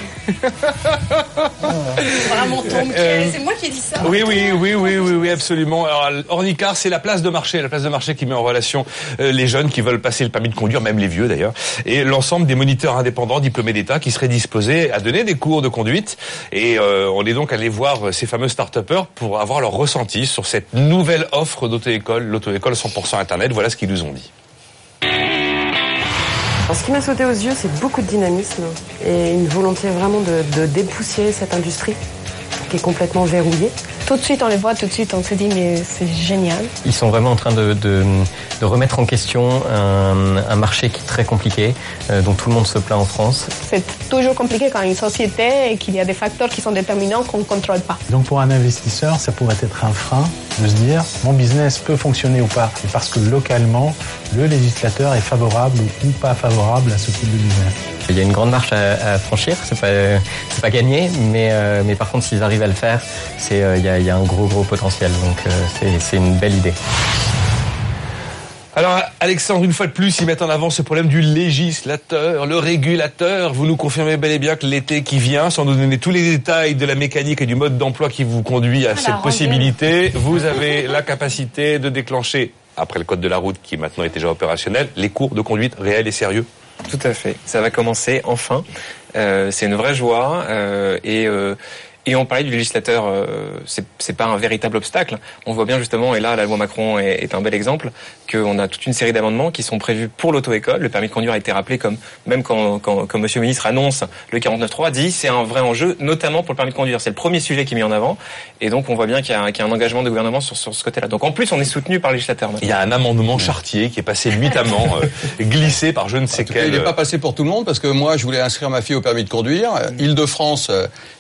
Vraiment tombe, Euh, c'est moi qui ai dit ça. Oui, oui, oui, oui, oui, absolument. Alors, Ornicar, c'est la place de marché, la place de marché qui met en relation euh, les jeunes qui veulent passer le permis de conduire, même les vieux d'ailleurs, et l'ensemble des moniteurs indépendants diplômés d'État qui seraient disposés à donner des cours de conduite. Et on est donc allé voir ces fameux start-upers pour avoir leur ressenti sur cette nouvelle offre d'auto-école, l'auto-école 100% Internet. Voilà ce qu'ils nous ont dit. Alors, ce qui m'a sauté aux yeux, c'est beaucoup de dynamisme et une volonté vraiment de, de dépoussiérer cette industrie qui est complètement verrouillée. Tout de suite, on les voit, tout de suite, on se dit, mais c'est génial. Ils sont vraiment en train de, de, de remettre en question un, un, marché qui est très compliqué, euh, dont tout le monde se plaint en France. C'est toujours compliqué quand une société et qu'il y a des facteurs qui sont déterminants qu'on ne contrôle pas. Donc pour un investisseur, ça pourrait être un frein de se dire mon business peut fonctionner ou pas. Et parce que localement, le législateur est favorable ou pas favorable à ce type de business. Il y a une grande marche à, à franchir, c'est pas c'est pas gagné, mais euh, mais par contre s'ils arrivent à le faire, c'est euh, il y, a, il y a un gros gros potentiel, donc euh, c'est c'est une belle idée. Alors, Alexandre, une fois de plus, ils mettent en avant ce problème du législateur, le régulateur. Vous nous confirmez bel et bien que l'été qui vient, sans nous donner tous les détails de la mécanique et du mode d'emploi qui vous conduit à cette possibilité, vous avez la capacité de déclencher, après le code de la route qui maintenant est déjà opérationnel, les cours de conduite réels et sérieux. Tout à fait. Ça va commencer enfin. Euh, c'est une vraie joie euh, et euh, et on parlait du législateur, euh, c'est pas un véritable obstacle. On voit bien justement, et là la loi Macron est, est un bel exemple, qu'on a toute une série d'amendements qui sont prévus pour l'auto-école. Le permis de conduire a été rappelé comme, même quand, quand, quand Monsieur le ministre annonce le 49.3, dit c'est un vrai enjeu, notamment pour le permis de conduire. C'est le premier sujet qui est mis en avant, et donc on voit bien qu'il y, qu y, a un engagement du gouvernement sur, sur ce côté-là. Donc en plus, on est soutenu par le législateur. Maintenant. Il y a un amendement chartier qui est passé nuitamment, euh, glissé par je ne sais en tout quel. Cas, il n'est pas passé pour tout le monde parce que moi, je voulais inscrire ma fille au permis de conduire. Île-de-France,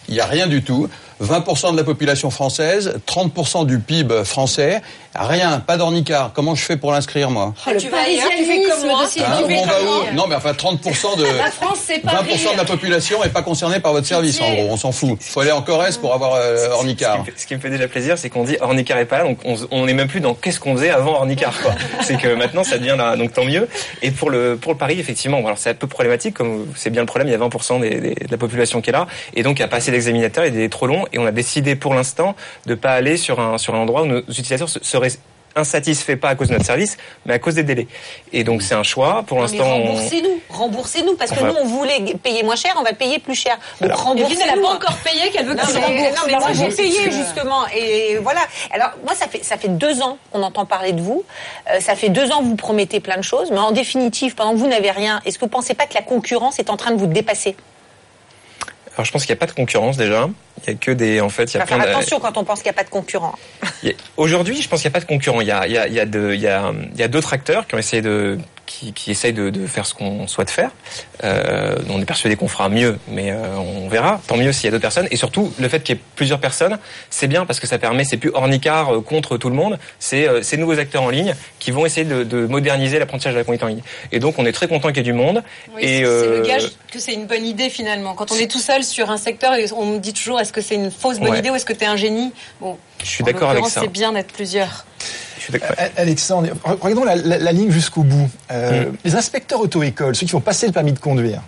il n'y a rien du tout. 20% de la population française, 30% du PIB français, rien, pas d'ornicard. Comment je fais pour l'inscrire, moi ah, Tu vas ailleurs, tu fais comme moi. Hein, tu fais où Non, mais enfin, 30% de, la France, c'est pas 20% de la population n'est pas concernée par votre service, en gros. On s'en fout. Il faut aller en Corrèze pour avoir euh, ornicard. Ce qui me fait déjà plaisir, c'est qu'on dit ornicard est pas là, donc on n'est même plus dans qu'est-ce qu'on faisait avant ornicard, quoi. c'est que maintenant, ça devient là, donc tant mieux. Et pour le, pour le Paris, effectivement, alors c'est un peu problématique, comme c'est bien le problème, il y a 20% des, des, de la population qui est là, et donc il n'y a pas assez d'examinateurs, il est trop long, et on a décidé pour l'instant de ne pas aller sur un, sur un endroit où nos utilisateurs seraient insatisfaits pas à cause de notre service, mais à cause des délais. Et donc c'est un choix. Pour l'instant, remboursez-nous, remboursez-nous, parce que enfin, nous on voulait payer moins cher, on va payer plus cher. Donc remboursez-nous. Elle n'a pas encore payé, qu'elle veut que non, mais, non, mais moi j'ai payé justement, et voilà. Alors moi ça fait ça fait deux ans qu'on entend parler de vous. Euh, ça fait deux ans que vous promettez plein de choses, mais en définitive, pendant que vous n'avez rien, est-ce que vous pensez pas que la concurrence est en train de vous dépasser? Alors je pense qu'il n'y a pas de concurrence déjà. Il y a que des, en fait, il y a plein faire attention quand on pense qu'il n'y a pas de concurrent. Aujourd'hui, je pense qu'il n'y a pas de concurrent. Il y a, il y a, il y a, de, il y a, il y a d'autres acteurs qui ont essayé de, qui, qui essayent de, de faire ce qu'on souhaite faire. Euh, on est persuadé qu'on fera mieux, mais euh, on verra. Tant mieux s'il y a d'autres personnes. Et surtout, le fait qu'il y ait plusieurs personnes, c'est bien parce que ça permet, c'est plus ornicard contre tout le monde. C'est euh, ces nouveaux acteurs en ligne qui vont essayer de, de moderniser l'apprentissage de la conduite en ligne. Et donc, on est très content qu'il y ait du monde. Oui, et c'est le gage que c'est une bonne idée finalement. Quand on est tout seul sur un secteur, on me dit toujours est-ce que c'est une fausse bonne Ouais. idée ou est-ce que tu es un génie Bon, Je suis d'accord avec ça. C'est bien d'être plusieurs. Alexandre, regardons la, la, la, ligne jusqu'au bout. Euh, Mm. Les inspecteurs auto-école, ceux qui vont passer le permis de conduire,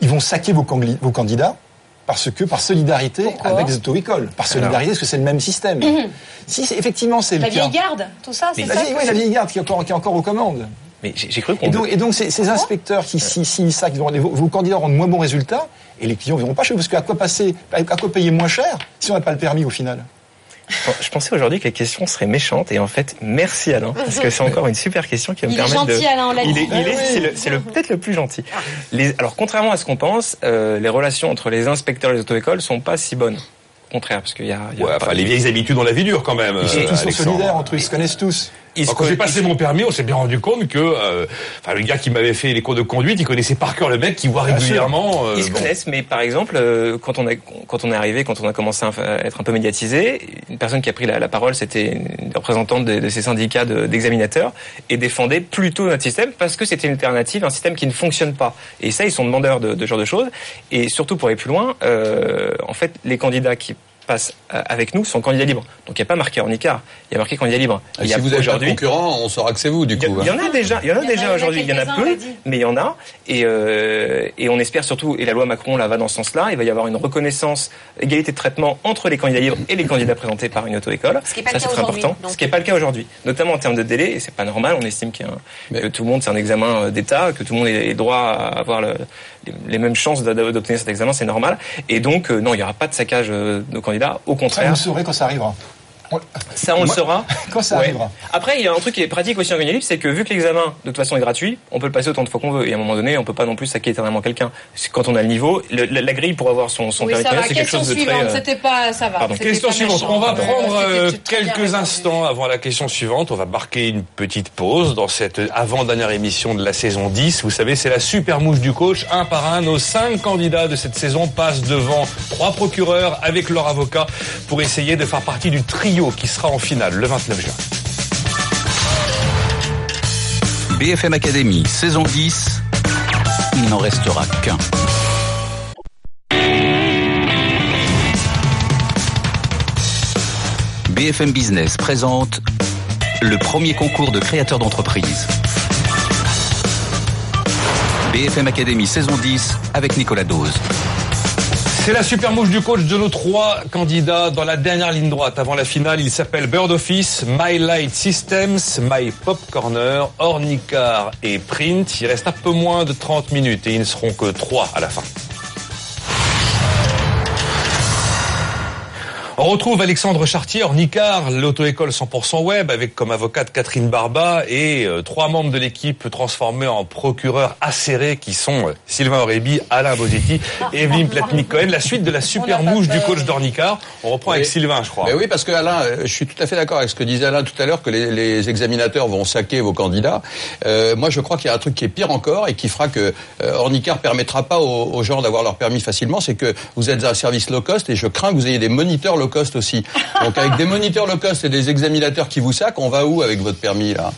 ils vont saquer vos, candid- vos candidats parce que par solidarité avec les auto-écoles. Par solidarité, parce que c'est le même système. Mhm. Si effectivement c'est le La vieille garde, tout ça, c'est La ça vieille, oui, la vieille garde qui est encore, qui est encore aux commandes. Mais j'ai cru qu'on. Et donc, et donc ces, ces inspecteurs qui, si, si, ça, qui vont, vos, vos candidats auront de moins bons résultats, et les clients ne verront pas chez vous, parce qu'à quoi passer, à quoi payer moins cher si on n'a pas le permis au final? Je pensais aujourd'hui que les questions seraient méchantes et en fait, merci Alain, parce que c'est encore une super question qui va me Il est permettre de. gentil, Alain, on l'a il dit. est, il est- Ah c'est le- c'est le- peut-être le plus gentil. Les, alors, contrairement à ce qu'on pense, euh, les relations entre les inspecteurs et les auto-écoles sont pas si bonnes. Au contraire, parce qu'il y a. il y a Ouais, pas- enfin, les vieilles habitudes, on la vie dure quand même. Ils sont euh, tous solidaires entre eux, ils se connaissent tous. Se Quand j'ai passé mon permis, on s'est bien rendu compte que, euh, enfin, le gars qui m'avait fait les cours de conduite, il connaissait par cœur le mec qui voit régulièrement. euh, Ils se bon. connaissent, mais par exemple, euh, quand on, a, quand on est arrivé, quand on a commencé à être un peu médiatisé, une personne qui a pris la, la parole, c'était une représentante de, de ces syndicats de- d'examinateurs et défendait plutôt notre système parce que c'était une alternative, un système qui ne fonctionne pas. Et ça, ils sont demandeurs de, de ce genre de choses. Et surtout pour aller plus loin, euh, en fait, les candidats qui passe euh, avec nous sont candidats libres. Donc il n'y a pas marqué Ornicar, il y a marqué candidat libre. Et Il y si a vous êtes pas aujourd'hui- concurrent, on saura que c'est vous, du il y, a- coup. il y en hein. a déjà, il y en a Il y en a- il y déjà en a aujourd'hui, il y en a peu, mais il y en a. Et, euh, et on espère surtout, et la loi Macron là va dans ce sens-là, il va y avoir une reconnaissance, égalité de traitement entre les candidats libres et les candidats présentés par une auto-école. Ce qui est pas Ça le c'est cas important. donc. Ce qui n'est pas le cas aujourd'hui, notamment en termes de délai, et c'est pas normal. On estime qu'il y a un- que tout le monde c'est un examen euh, d'État, que tout le monde ait droit à avoir le- les, mêmes chances d'obtenir cet examen, c'est normal. Et donc euh, non, il n'y aura pas de saccage euh, de candidats. Au vous contraire, le saurez quand ça arrivera. Ça, on le saura. Quand ça Ouais. arrivera. Après, il y a un truc qui est pratique aussi en candidat libre, c'est que vu que l'examen, de toute façon, est gratuit, on peut le passer autant de fois qu'on veut. Et à un moment donné, on peut pas non plus saquer éternellement quelqu'un. Quand on a le niveau, le- la, la grille pour avoir son, son Oui, permis c'est quelque Question chose de très... suivante. euh, C'était pas, ça va. Pardon. Question pas suivante. méchant. On va Ah, prendre euh, très quelques instants avant la question suivante. On va marquer une petite pause dans cette avant-dernière émission de la saison 10. Vous savez, c'est la super mouche du coach. Un par un, nos cinq candidats de cette saison passent devant trois procureurs avec leur avocat pour essayer de faire partie du qui sera en finale le 29 juin. BFM Academy, saison 10. Il n'en restera qu'un. BFM Business présente le premier concours de créateurs d'entreprise. BFM Academy saison 10 avec Nicolas Dose. C'est la super mouche du coach de nos trois candidats dans la dernière ligne droite avant la finale. Il s'appelle Bird Office, My Light Systems, My Pop Corner, Ornicar et Print. Il reste un peu moins de 30 minutes et ils ne seront que trois à la fin. On retrouve Alexandre Chartier, Ornicar, l'auto-école 100% web, avec comme avocate Catherine Barba et euh, trois membres de l'équipe transformés en procureurs acérés qui sont euh, Sylvain Aurébi, Alain Bosetti et Evelyne Platnik-Cohen. La suite de la super mouche du coach d'Ornicar. On reprend avec Oui. Sylvain, je crois. Mais oui, parce que Alain, euh, je suis tout à fait d'accord avec ce que disait Alain tout à l'heure, que les, les examinateurs vont saquer vos candidats. Euh, moi, je crois qu'il y a un truc qui est pire encore et qui fera que euh, Ornicar permettra pas aux, aux gens d'avoir leur permis facilement, c'est que vous êtes un service low cost et je crains que vous ayez des moniteurs low cost aussi. Donc avec des moniteurs low cost et des examinateurs qui vous saquent, on va où avec votre permis là?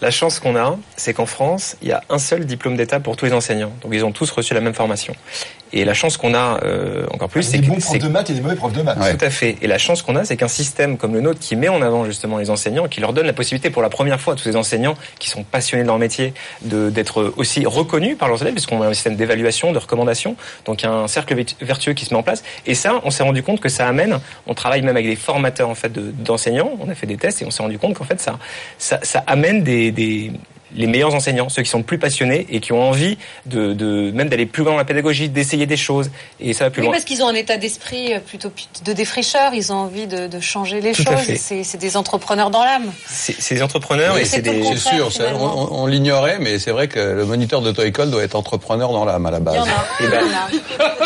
La chance qu'on a, c'est qu'en France, il y a un seul diplôme d'État pour tous les enseignants. Donc ils ont tous reçu la même formation. Et la chance qu'on a euh, encore plus, c'est Des que bons profs de maths et des mauvais profs de maths. Tout à fait. Et la chance qu'on a, c'est qu'un système comme le nôtre qui met en avant justement les enseignants, qui leur donne la possibilité pour la première fois à tous les enseignants qui sont passionnés de leur métier de d'être aussi reconnus par leurs élèves, puisqu'on a un système d'évaluation, de recommandation. Donc il y a un cercle vert- vertueux qui se met en place. Et ça, on s'est rendu compte que ça amène. On travaille même avec des formateurs en fait de- d'enseignants. On a fait des tests et on s'est rendu compte qu'en fait ça, ça, ça amène des, des les meilleurs enseignants, ceux qui sont le plus passionnés et qui ont envie de, de même d'aller plus loin dans la pédagogie, d'essayer des choses. Et ça va plus Oui, loin. parce qu'ils ont un état d'esprit euh, plutôt de défricheur. Ils ont envie de, de changer les Tout choses. C'est des entrepreneurs dans l'âme. C'est des entrepreneurs Oui, et c'est des. C'est sûr, on, on l'ignorait, mais c'est vrai que le moniteur d'auto-école doit être entrepreneur dans l'âme à la base. Il y en a.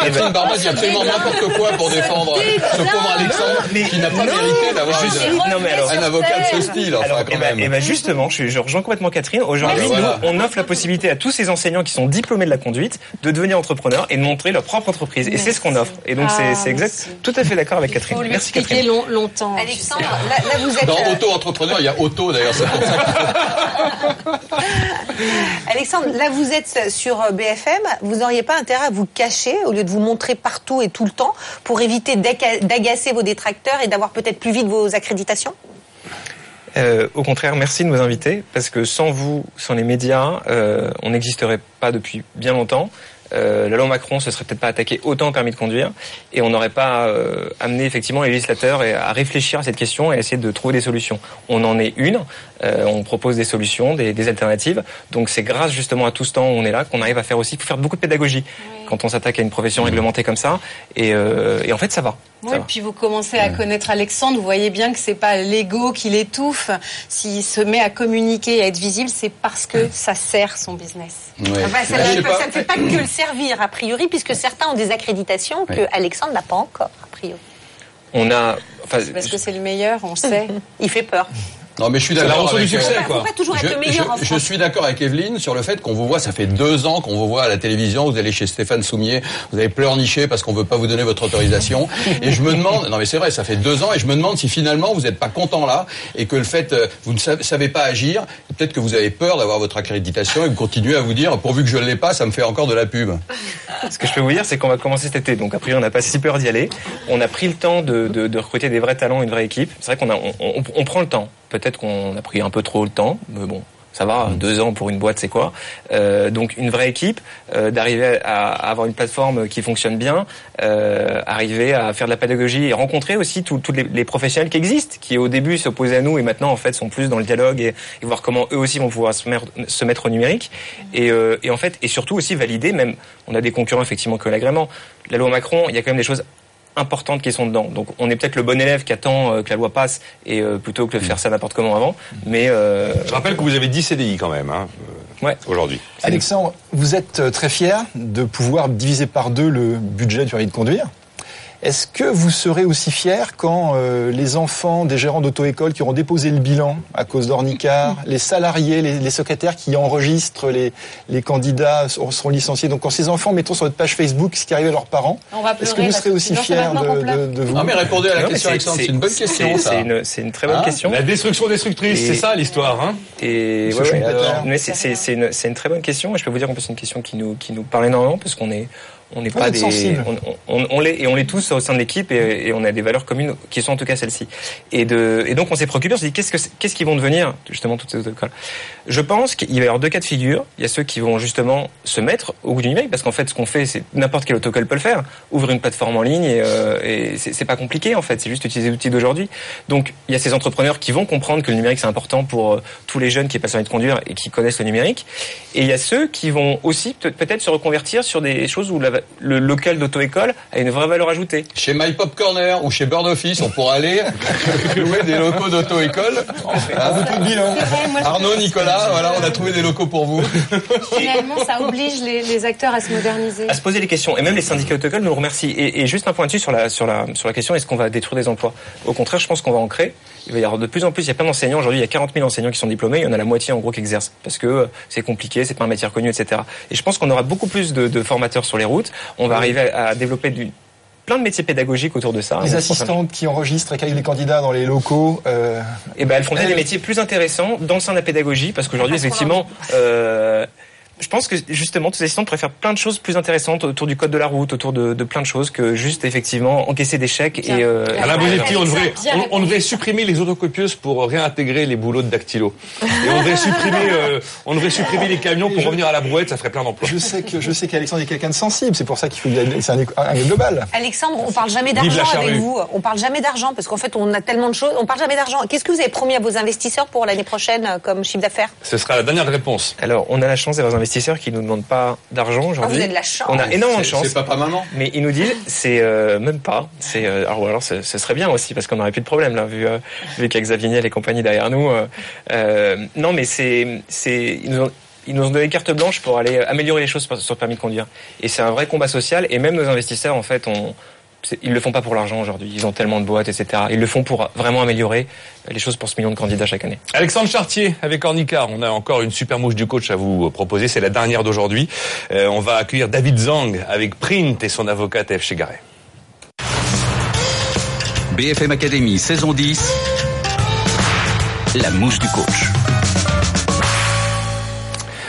Eh ben, Barba dit absolument n'importe quoi pour défendre ce pauvre Alexandre qui n'a pas mérité d'avoir alors- un avocat de ce style. Enfin, Alors, quand eh ben, même. eh ben, justement, je, je rejoins complètement Catherine. Aujourd'hui, voilà. nous, on offre la possibilité à tous ces enseignants qui sont diplômés de la conduite de devenir entrepreneurs et de montrer leur propre entreprise. Et c'est ce qu'on offre. Et donc, c'est Ah, c'est exact. Tout à fait d'accord avec Catherine. Lui Merci Catherine. long- longtemps. Alexandre, là, là, vous êtes. Dans euh, auto-entrepreneur, il y a auto d'ailleurs, c'est pour ça Alexandre, là vous êtes sur BFM, vous n'auriez pas intérêt à vous cacher au lieu de vous montrer partout et tout le temps pour éviter d'aga- d'agacer vos détracteurs et d'avoir peut-être plus vite vos accréditations? Euh, au contraire, merci de nous inviter parce que sans vous, sans les médias, euh, on n'existerait pas depuis bien longtemps. Euh, la loi Macron se serait peut-être pas attaqué autant au permis de conduire et on n'aurait pas euh, amené effectivement les législateurs et à réfléchir à cette question et à essayer de trouver des solutions. On en est une, euh, on propose des solutions, des, des alternatives. Donc c'est grâce justement à tout ce temps où on est là qu'on arrive à faire aussi, faut faire beaucoup de pédagogie quand on s'attaque à une profession réglementée comme ça. Et, euh, et en fait ça va. Oui, va. puis vous commencez à connaître Alexandre, vous voyez bien que c'est pas l'ego qui l'étouffe. S'il se met à communiquer et à être visible, c'est parce que ça sert son business. Ouais. Enfin, pas. ça ne fait pas que le servir, a priori, puisque certains ont des accréditations que. Alexandre n'a pas encore, a priori. On a, enfin, parce que c'est le meilleur, on sait. Il fait peur. Non, mais je suis d'accord avec du succès, euh, quoi. Faut pas toujours être je, le meilleur je- en je France. suis d'accord avec Evelyne sur le fait qu'on vous voit, ça fait deux ans qu'on vous voit à la télévision, vous allez chez Stéphane Soumier, vous avez pleurniché parce qu'on veut pas vous donner votre autorisation. Et je me demande, non mais c'est vrai, ça fait deux ans, et je me demande si finalement vous n'êtes pas content là, et que le fait, euh, vous ne savez, savez pas agir, peut-être que vous avez peur d'avoir votre accréditation, et vous continuez à vous dire, pourvu que je ne l'ai pas, ça me fait encore de la pub. Ce que je peux vous dire, c'est qu'on va commencer cet été. Donc, a priori, on n'a pas si peur d'y aller. On a pris le temps de, de, de recruter des vrais talents, une vraie équipe. C'est vrai qu'on a, on, on- on prend le temps. Peut-être qu'on a pris un peu trop le temps, mais bon. Ça va, deux ans pour une boîte, c'est quoi Euh, Donc une vraie équipe, euh, d'arriver à, à avoir une plateforme qui fonctionne bien, euh, arriver à faire de la pédagogie et rencontrer aussi tous les, les professionnels qui existent, qui au début s'opposaient à nous et maintenant en fait sont plus dans le dialogue et, et voir comment eux aussi vont pouvoir se, mer- se mettre au numérique. Et, euh, et en fait et surtout aussi valider même on a des concurrents effectivement que l'agrément. La loi Macron il y a quand même des choses importantes qui sont dedans donc on est peut-être le bon élève qui attend euh, que la loi passe et euh, plutôt que de faire ça n'importe comment avant mais euh, Je rappelle que vous avez 10 CDI quand même, hein, ouais. aujourd'hui. Alexandre, vous êtes très fier de pouvoir diviser par deux le budget du permis de conduire. Est-ce que vous serez aussi fier quand euh, les enfants des gérants d'auto-école qui auront déposé le bilan à cause d'Ornicar, les salariés, les, les secrétaires qui enregistrent les, les candidats seront licenciés? Donc quand ces enfants mettront sur votre page Facebook ce qui arrive à leurs parents, est-ce que vous serez aussi fier de, pleure. de- de vous? Ah, mais répondez à la Non, question, c'est- Alexandre, c'est une bonne question, c'est- une, très bonne Hein question. La destruction destructrice, c'est ça l'histoire. Hein? Et Monsieur ouais, ouais, Schumpeter. alors, mais c'est une très bonne question et je peux vous dire en plus c'est une question qui nous qui nous parle énormément parce qu'on est on n'est Vous pas des on, on, on l'est et on l'est tous au sein de l'équipe et, et on a des valeurs communes qui sont en tout cas celles-ci. Et de et donc on s'est préoccupé on s'est dit qu'est-ce que qu'est-ce qui vont devenir justement toutes ces écoles je pense qu'il va y avoir deux cas de figure. Il y a ceux qui vont justement se mettre au bout du numérique parce qu'en fait ce qu'on fait c'est n'importe quel autocol peut le faire. Ouvrir une plateforme en ligne et, euh, et c'est c'est pas compliqué en fait. C'est juste utiliser l'outil d'aujourd'hui. Donc il y a ces entrepreneurs qui vont comprendre que le numérique c'est important pour euh, tous les jeunes qui passent permis de conduire et qui connaissent le numérique. Et il y a ceux qui vont aussi peut- peut-être se reconvertir sur des choses où la- le local d'auto-école a une vraie valeur ajoutée. Chez My Pop Corner ou chez Bird Office, on pourra aller louer des locaux d'auto-école. Hein, beaucoup de bilan. Arnaud, Nicolas, voilà, on a trouvé des locaux pour vous. Finalement, ça oblige les, les acteurs à se moderniser. à se poser les questions. Et même les syndicats autocoles nous remercient. Et, et juste un point dessus sur la, sur la, sur la question, est-ce qu'on va détruire des emplois? Au contraire, je pense qu'on va en créer. Il va y avoir de plus en plus, il y a plein d'enseignants. Aujourd'hui, il y a 40 000 enseignants qui sont diplômés. Il y en a la moitié, en gros, qui exercent. Parce que euh, c'est compliqué, c'est pas un métier reconnu, etc. Et je pense qu'on aura beaucoup plus de, de formateurs sur les routes. On va arriver à, à développer du, plein de métiers pédagogiques autour de ça. les On- assistantes qui enregistrent et qui les candidats dans les locaux. euh, Et ben, elles font des métiers plus intéressants dans le sein de la pédagogie, parce qu'aujourd'hui, effectivement, euh, je pense que justement, tous assistants pourraient faire plein de choses plus intéressantes autour du code de la route, autour de, de plein de choses que juste effectivement encaisser des chèques et. Euh, Alain Bosetti, on devrait, on, on devrait supprimer les autocopieuses pour réintégrer les boulots de dactylo. Et on devrait supprimer, euh, on devrait supprimer les camions pour revenir à la brouette, ça ferait plein d'emplois. je sais que je sais qu'Alexandre est quelqu'un de sensible, c'est pour ça qu'il faut c'est un, un global. Alexandre, on parle jamais d'argent avec vous. On parle jamais d'argent parce qu'en fait, on a tellement de choses. On parle jamais d'argent. Qu'est-ce que vous avez promis à vos investisseurs pour l'année prochaine euh, comme chiffre d'affaires? Ce sera la dernière réponse. Alors, on a la chance d'avoir investisseurs qui nous demandent pas d'argent aujourd'hui. Ah, vous avez de la chance. On a énormément de chance. C'est papa maman. Mais ils nous disent, c'est euh, même pas. C'est euh, alors, ou alors ce, ce serait bien aussi parce qu'on n'aurait plus de problème là, vu euh, vu qu'il y a Xavier Niel et compagnie derrière nous. euh, euh, non, mais c'est c'est ils nous ont ils nous ont donné carte blanche pour aller améliorer les choses sur le permis de conduire. Et c'est un vrai combat social. Et même nos investisseurs, en fait, on, c'est- ils le font pas pour l'argent aujourd'hui. Ils ont tellement de boîtes, etc. Ils le font pour vraiment améliorer les choses pour ce million de candidats chaque année. Alexandre Chartier avec Ornicar, on a encore une super mouche du coach à vous proposer, c'est la dernière d'aujourd'hui. Euh, on va accueillir David Zang avec Print et son avocate F. Chegaray. BFM Academy, saison 10. La mouche du coach.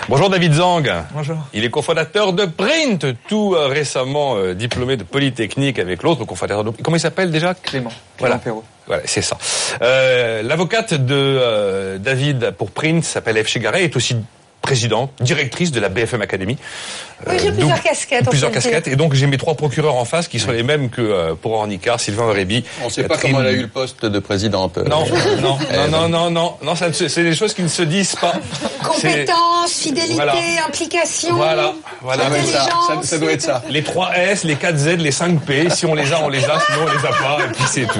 Bonjour David Zang. Bonjour. Il est cofondateur de Print, tout euh, récemment euh, diplômé de Polytechnique avec l'autre cofondateur de... Comment il s'appelle déjà? Clément. Voilà. Clément Perrault. Voilà, c'est ça. Euh, L'avocate de euh, David pour Print s'appelle F. Chegaray, est aussi présidente, directrice de la BFM Academy. Oui, j'ai Euh, plusieurs donc, casquettes. Plusieurs casquettes. Et donc j'ai mes trois procureurs en face qui sont les mêmes que euh, pour Ornicar, Sylvain Aurébi. On ne sait pas comment elle a eu le poste de présidente. euh, Non, non, Eh, non, non, non, non, non, se- c'est des choses qui ne se disent pas. Compétence, fidélité, Voilà. implication. Voilà, voilà. Ça doit être ça, Intelligence. ça- ça doit être ça. Les 3 S, les 4 Z, les 5 P, si on les a, on les a, sinon on les a pas, et puis c'est tout.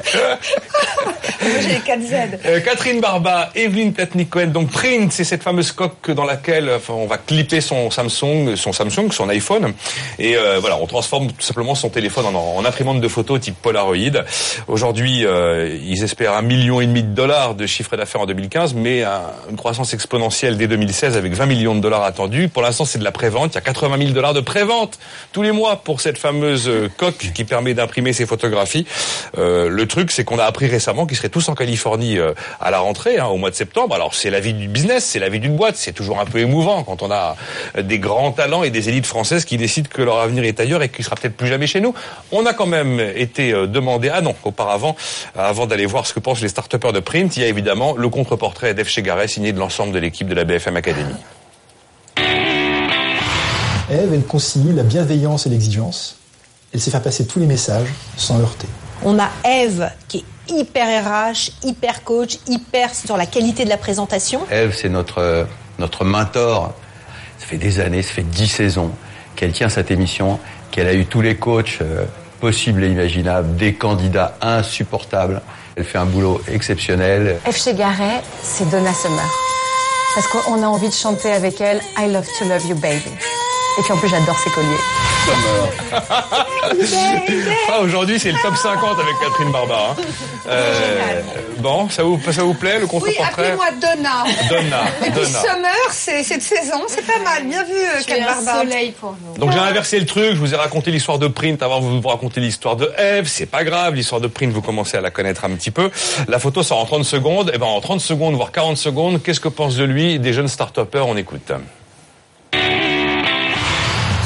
Moi, j'ai les 4 Z. Euh, Catherine Barba, Evelyne Platnik-Cohen, donc Print, c'est cette fameuse coque dans laquelle enfin, on va clipper son Samsung, son Samsung, son iPhone, et euh, voilà, on transforme tout simplement son téléphone en, imprimante de photos type Polaroid. Aujourd'hui, euh, ils espèrent un million et demi de dollars de chiffre d'affaires en 2015, mais un- une croissance exponentielle dès 2016 avec 20 millions de dollars attendus. Pour l'instant, c'est de la prévente. Il y a 80 000 dollars de prévente tous les mois pour cette fameuse euh, coque qui permet d'imprimer ces photographies. Euh, le truc, c'est qu'on a appris récemment qu'ils seraient tous en Californie euh, à la rentrée, hein, au mois de septembre. Alors, c'est la vie du business, c'est la vie d'une boîte. C'est toujours un peu émouvant quand on a euh, des grands talents et des élites françaises qui décident que leur avenir est ailleurs et qu'il sera peut-être plus jamais chez nous. On a quand même été euh, demandé, ah non, auparavant, avant d'aller voir ce que pensent les start de print, il y a évidemment le contre-portrait d'Ef Chegaray signé de l'ensemble de l'équipe de la BFM Academy. Ève, elle concilie la bienveillance et l'exigence. Elle sait faire passer tous les messages sans heurter. On a Eve qui est hyper RH, hyper coach, hyper sur la qualité de la présentation. Eve, c'est notre, notre mentor. Ça fait des années, ça fait dix saisons qu'elle tient cette émission, qu'elle a eu tous les coachs euh, possibles et imaginables, des candidats insupportables. Elle fait un boulot exceptionnel. F. chez Garret, c'est Donna Summer. Parce qu'on a envie de chanter avec elle I love to love you baby. Et puis en plus j'adore ses colliers. Ah, Aujourd'hui, c'est le top 50 avec Catherine Barba. hein. Euh, bon, ça vous, ça vous plaît, le Oui, contre-portrait appelez-moi Donna. Donna, Et puis Donna. Summer, c'est cette saison, c'est pas mal. Bien vu, euh, Tu es Kat un Barba. soleil pour nous. Donc j'ai inversé le truc, je vous ai raconté l'histoire de Print avant vous vous racontez l'histoire de Eve, c'est pas grave, l'histoire de Print vous commencez à la connaître un petit peu. La photo sort en 30 secondes, et ben en 30 secondes voire 40 secondes, qu'est-ce que pensent de lui des jeunes start-upers On écoute.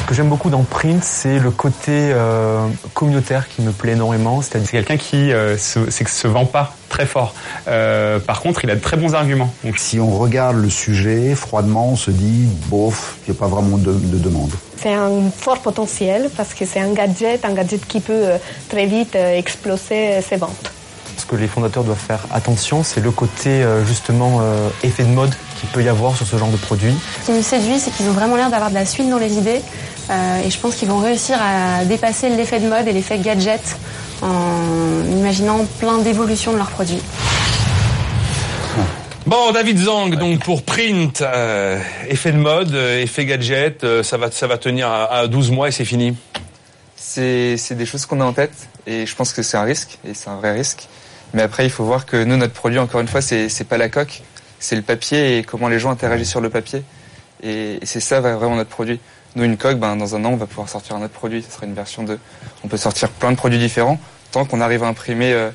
Ce que j'aime beaucoup dans Print, c'est le côté euh, communautaire qui me plaît énormément. C'est-à-dire c'est quelqu'un qui euh, se, c'est que se vend pas très fort. Euh, par contre, il a de très bons arguments. Donc, Si on regarde le sujet froidement, on se dit, bof, il n'y a pas vraiment de, de demande. C'est un fort potentiel parce que c'est un gadget, un gadget qui peut euh, très vite euh, exploser ses ventes. ce que les fondateurs doivent faire attention, c'est le côté euh, justement euh, effet de mode qu'il peut y avoir sur ce genre de produit. Ce qui me séduit, c'est qu'ils ont vraiment l'air d'avoir de la suite dans les idées. Euh, et je pense qu'ils vont réussir à dépasser l'effet de mode et l'effet gadget en imaginant plein d'évolutions de leurs produits. Bon, David Zang, donc pour Print, euh, effet de mode, euh, effet gadget, euh, ça va, ça va tenir à, à 12 mois et c'est fini. C'est c'est des choses qu'on a en tête et je pense que c'est un risque et c'est un vrai risque. Mais après, il faut voir que nous, notre produit, encore une fois, c'est pas la coque, c'est le papier et comment les gens interagissent sur le papier. Et, et c'est ça vraiment notre produit. Nous, une coque, ben, dans un an, on va pouvoir sortir un autre produit. Ce sera une version 2. On peut sortir plein de produits différents tant qu'on arrive à imprimer, euh,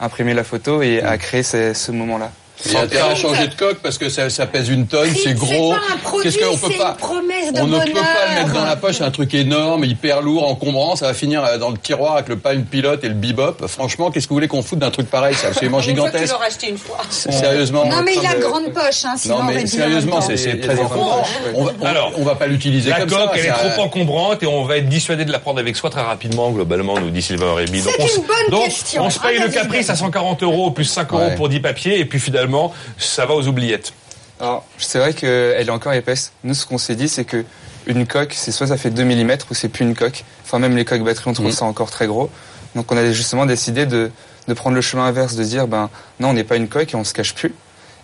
imprimer la photo et à créer ce, ce moment-là. Il y a intérêt à changer de coque parce que ça, ça pèse une tonne, c'est gros. pas un produit, Qu'est-ce qu'on peut c'est pas une promesse de On ne peut pas le mettre dans la poche, c'est un truc énorme, hyper lourd, encombrant, ça va finir euh, dans le tiroir avec le palm pilote et le bebop. Franchement, qu'est-ce que vous voulez qu'on foute d'un truc pareil? C'est absolument gigantesque. acheté une fois. Sérieusement. Non, mais il a Euh, grande poche, hein, sinon Non mais sérieusement, c'est très encombrant. On va, on, Alors, on va pas l'utiliser La comme coque, ça. elle est trop encombrante et on va être dissuadé de la prendre avec soi très rapidement, globalement, nous dit Sylvain Rémy. C'est on une s- bonne donc, question. on se paye le caprice à 140 euros plus 5 euros pour 10 papiers et puis finalement, ça va aux oubliettes. Alors, c'est vrai qu'elle est encore épaisse. Nous, ce qu'on s'est dit, c'est que une coque, c'est soit ça fait 2 mm ou c'est plus une coque. Enfin, même les coques batteries, on trouve Mhm. ça encore très gros. Donc, on a justement décidé de, de prendre le chemin inverse, de dire, ben, non, on n'est pas une coque et on se cache plus.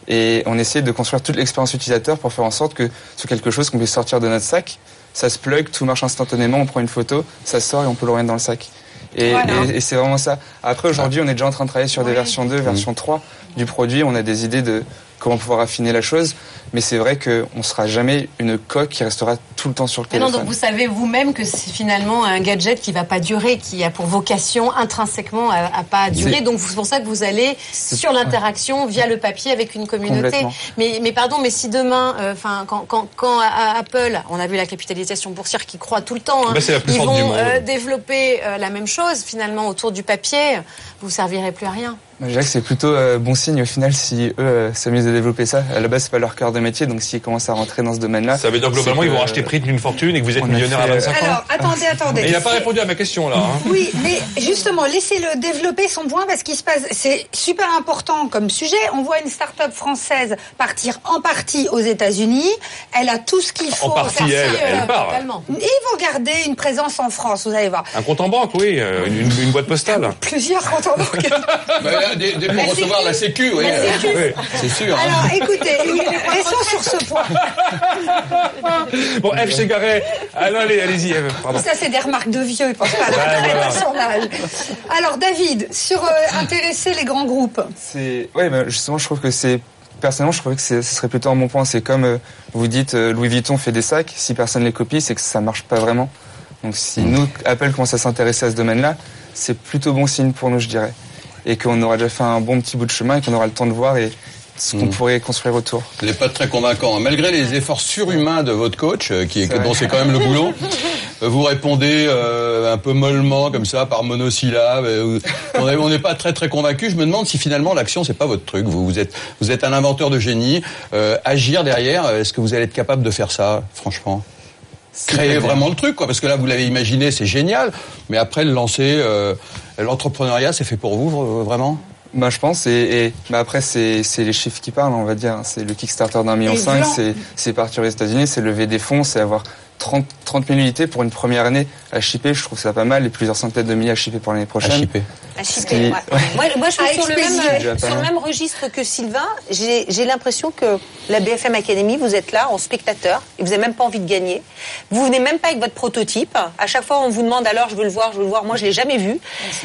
Et on essaie de construire toute l'expérience utilisateur pour faire en sorte que c'est quelque chose qu'on puisse sortir de notre sac. Ça se plug, tout marche instantanément, on prend une photo, ça sort et on peut le remettre dans le sac. Et, Voilà. et- et c'est vraiment ça. Après, aujourd'hui, on est déjà en train de travailler sur des versions 2, version 3 du produit. On a des idées de comment pouvoir affiner la chose. Mais c'est vrai qu'on ne sera jamais une coque qui restera tout le temps sur le Mais non, téléphone. donc vous savez vous-même que c'est finalement un gadget qui va pas durer, qui a pour vocation intrinsèquement à, à pas durer. Donc c'est pour ça que vous allez sur l'interaction via le papier avec une communauté. Mais, mais pardon, mais si demain, euh, enfin quand, quand, quand à- à Apple, on a vu la capitalisation boursière qui croît tout le temps, hein, Bah, ils vont euh, développer euh, la même chose finalement autour du papier, vous servirez plus à rien. Je dirais que c'est plutôt euh, bon signe au final si eux euh, s'amusent à développer ça. À la base, c'est pas leur cœur de métier, donc s'ils commencent à rentrer dans ce domaine-là. Ça veut dire globalement, ils vont que- acheter Print d'une fortune et que vous êtes millionnaire à fait, euh, 25 ans. Alors, attendez, attendez. Mais il n'a pas répondu à ma question là. hein. Oui, mais justement, laissez-le développer son point parce qu'il se passe, c'est super important comme sujet. On voit une start-up française partir en partie aux États-Unis. Elle a tout ce qu'il faut. En partie, elle, ça, elle euh, part. Ils vont garder une présence en France, vous allez voir. Un compte en banque, oui, une, une boîte postale. Plusieurs comptes en banque. Bah, des, des pour recevoir la sécu, oui. La sécu. Oui, c'est sûr. hein. Alors, écoutez, restons sur ce point. Bon, Garret. Alors, allez, allez-y, Eve. Pardon. Ça, c'est des remarques de vieux, ils pensent pas à la son âge. Alors, David, sur euh, intéresser les grands groupes. C'est ouais, bah, justement, je trouve que c'est personnellement, je trouve que c'est- ce serait plutôt un bon point. C'est comme euh, vous dites, euh, Louis Vuitton fait des sacs. Si personne les copie, c'est que ça marche pas vraiment. Donc, si nous, Apple commence à s'intéresser à ce domaine-là, c'est plutôt bon signe pour nous, je dirais, et qu'on aura déjà fait un bon petit bout de chemin et qu'on aura le temps de voir et ce qu'on Mm. pourrait construire autour. Il n'est pas très convaincant. Malgré les efforts surhumains de votre coach, euh, qui est, dont c'est quand même le boulot, euh, vous répondez euh, un peu mollement, comme ça, par monosyllabe. on est- on n'est pas très très convaincu. Je me demande si finalement l'action c'est pas votre truc. Vous, vous êtes vous êtes un inventeur de génie. Euh, agir derrière, est-ce que vous allez être capable de faire ça, franchement? Créer vraiment le truc, quoi. Parce que là, vous l'avez imaginé, c'est génial. Mais après, le lancer, euh, l'entrepreneuriat, c'est fait pour vous, vraiment? Bah, je pense, et, et bah, après, c'est c'est les chiffres qui parlent, on va dire. C'est le Kickstarter d'un million cinq, c'est partir aux États-Unis, c'est lever des fonds, c'est avoir 30, 30 000 unités pour une première année à shipper. Je trouve ça pas mal, et plusieurs centaines de milliers à shipper pour l'année prochaine. À shipper. À Ce shipper, qui- ouais. ouais. Moi, moi, je suis sur le, même, sur le registre que Sylvain. J'ai j'ai l'impression que la BFM Academy, vous êtes là en spectateur et vous n'avez même pas envie de gagner. Vous venez même pas avec votre prototype. À chaque fois, on vous demande alors, je veux le voir, je veux le voir. Moi, je l'ai jamais vu.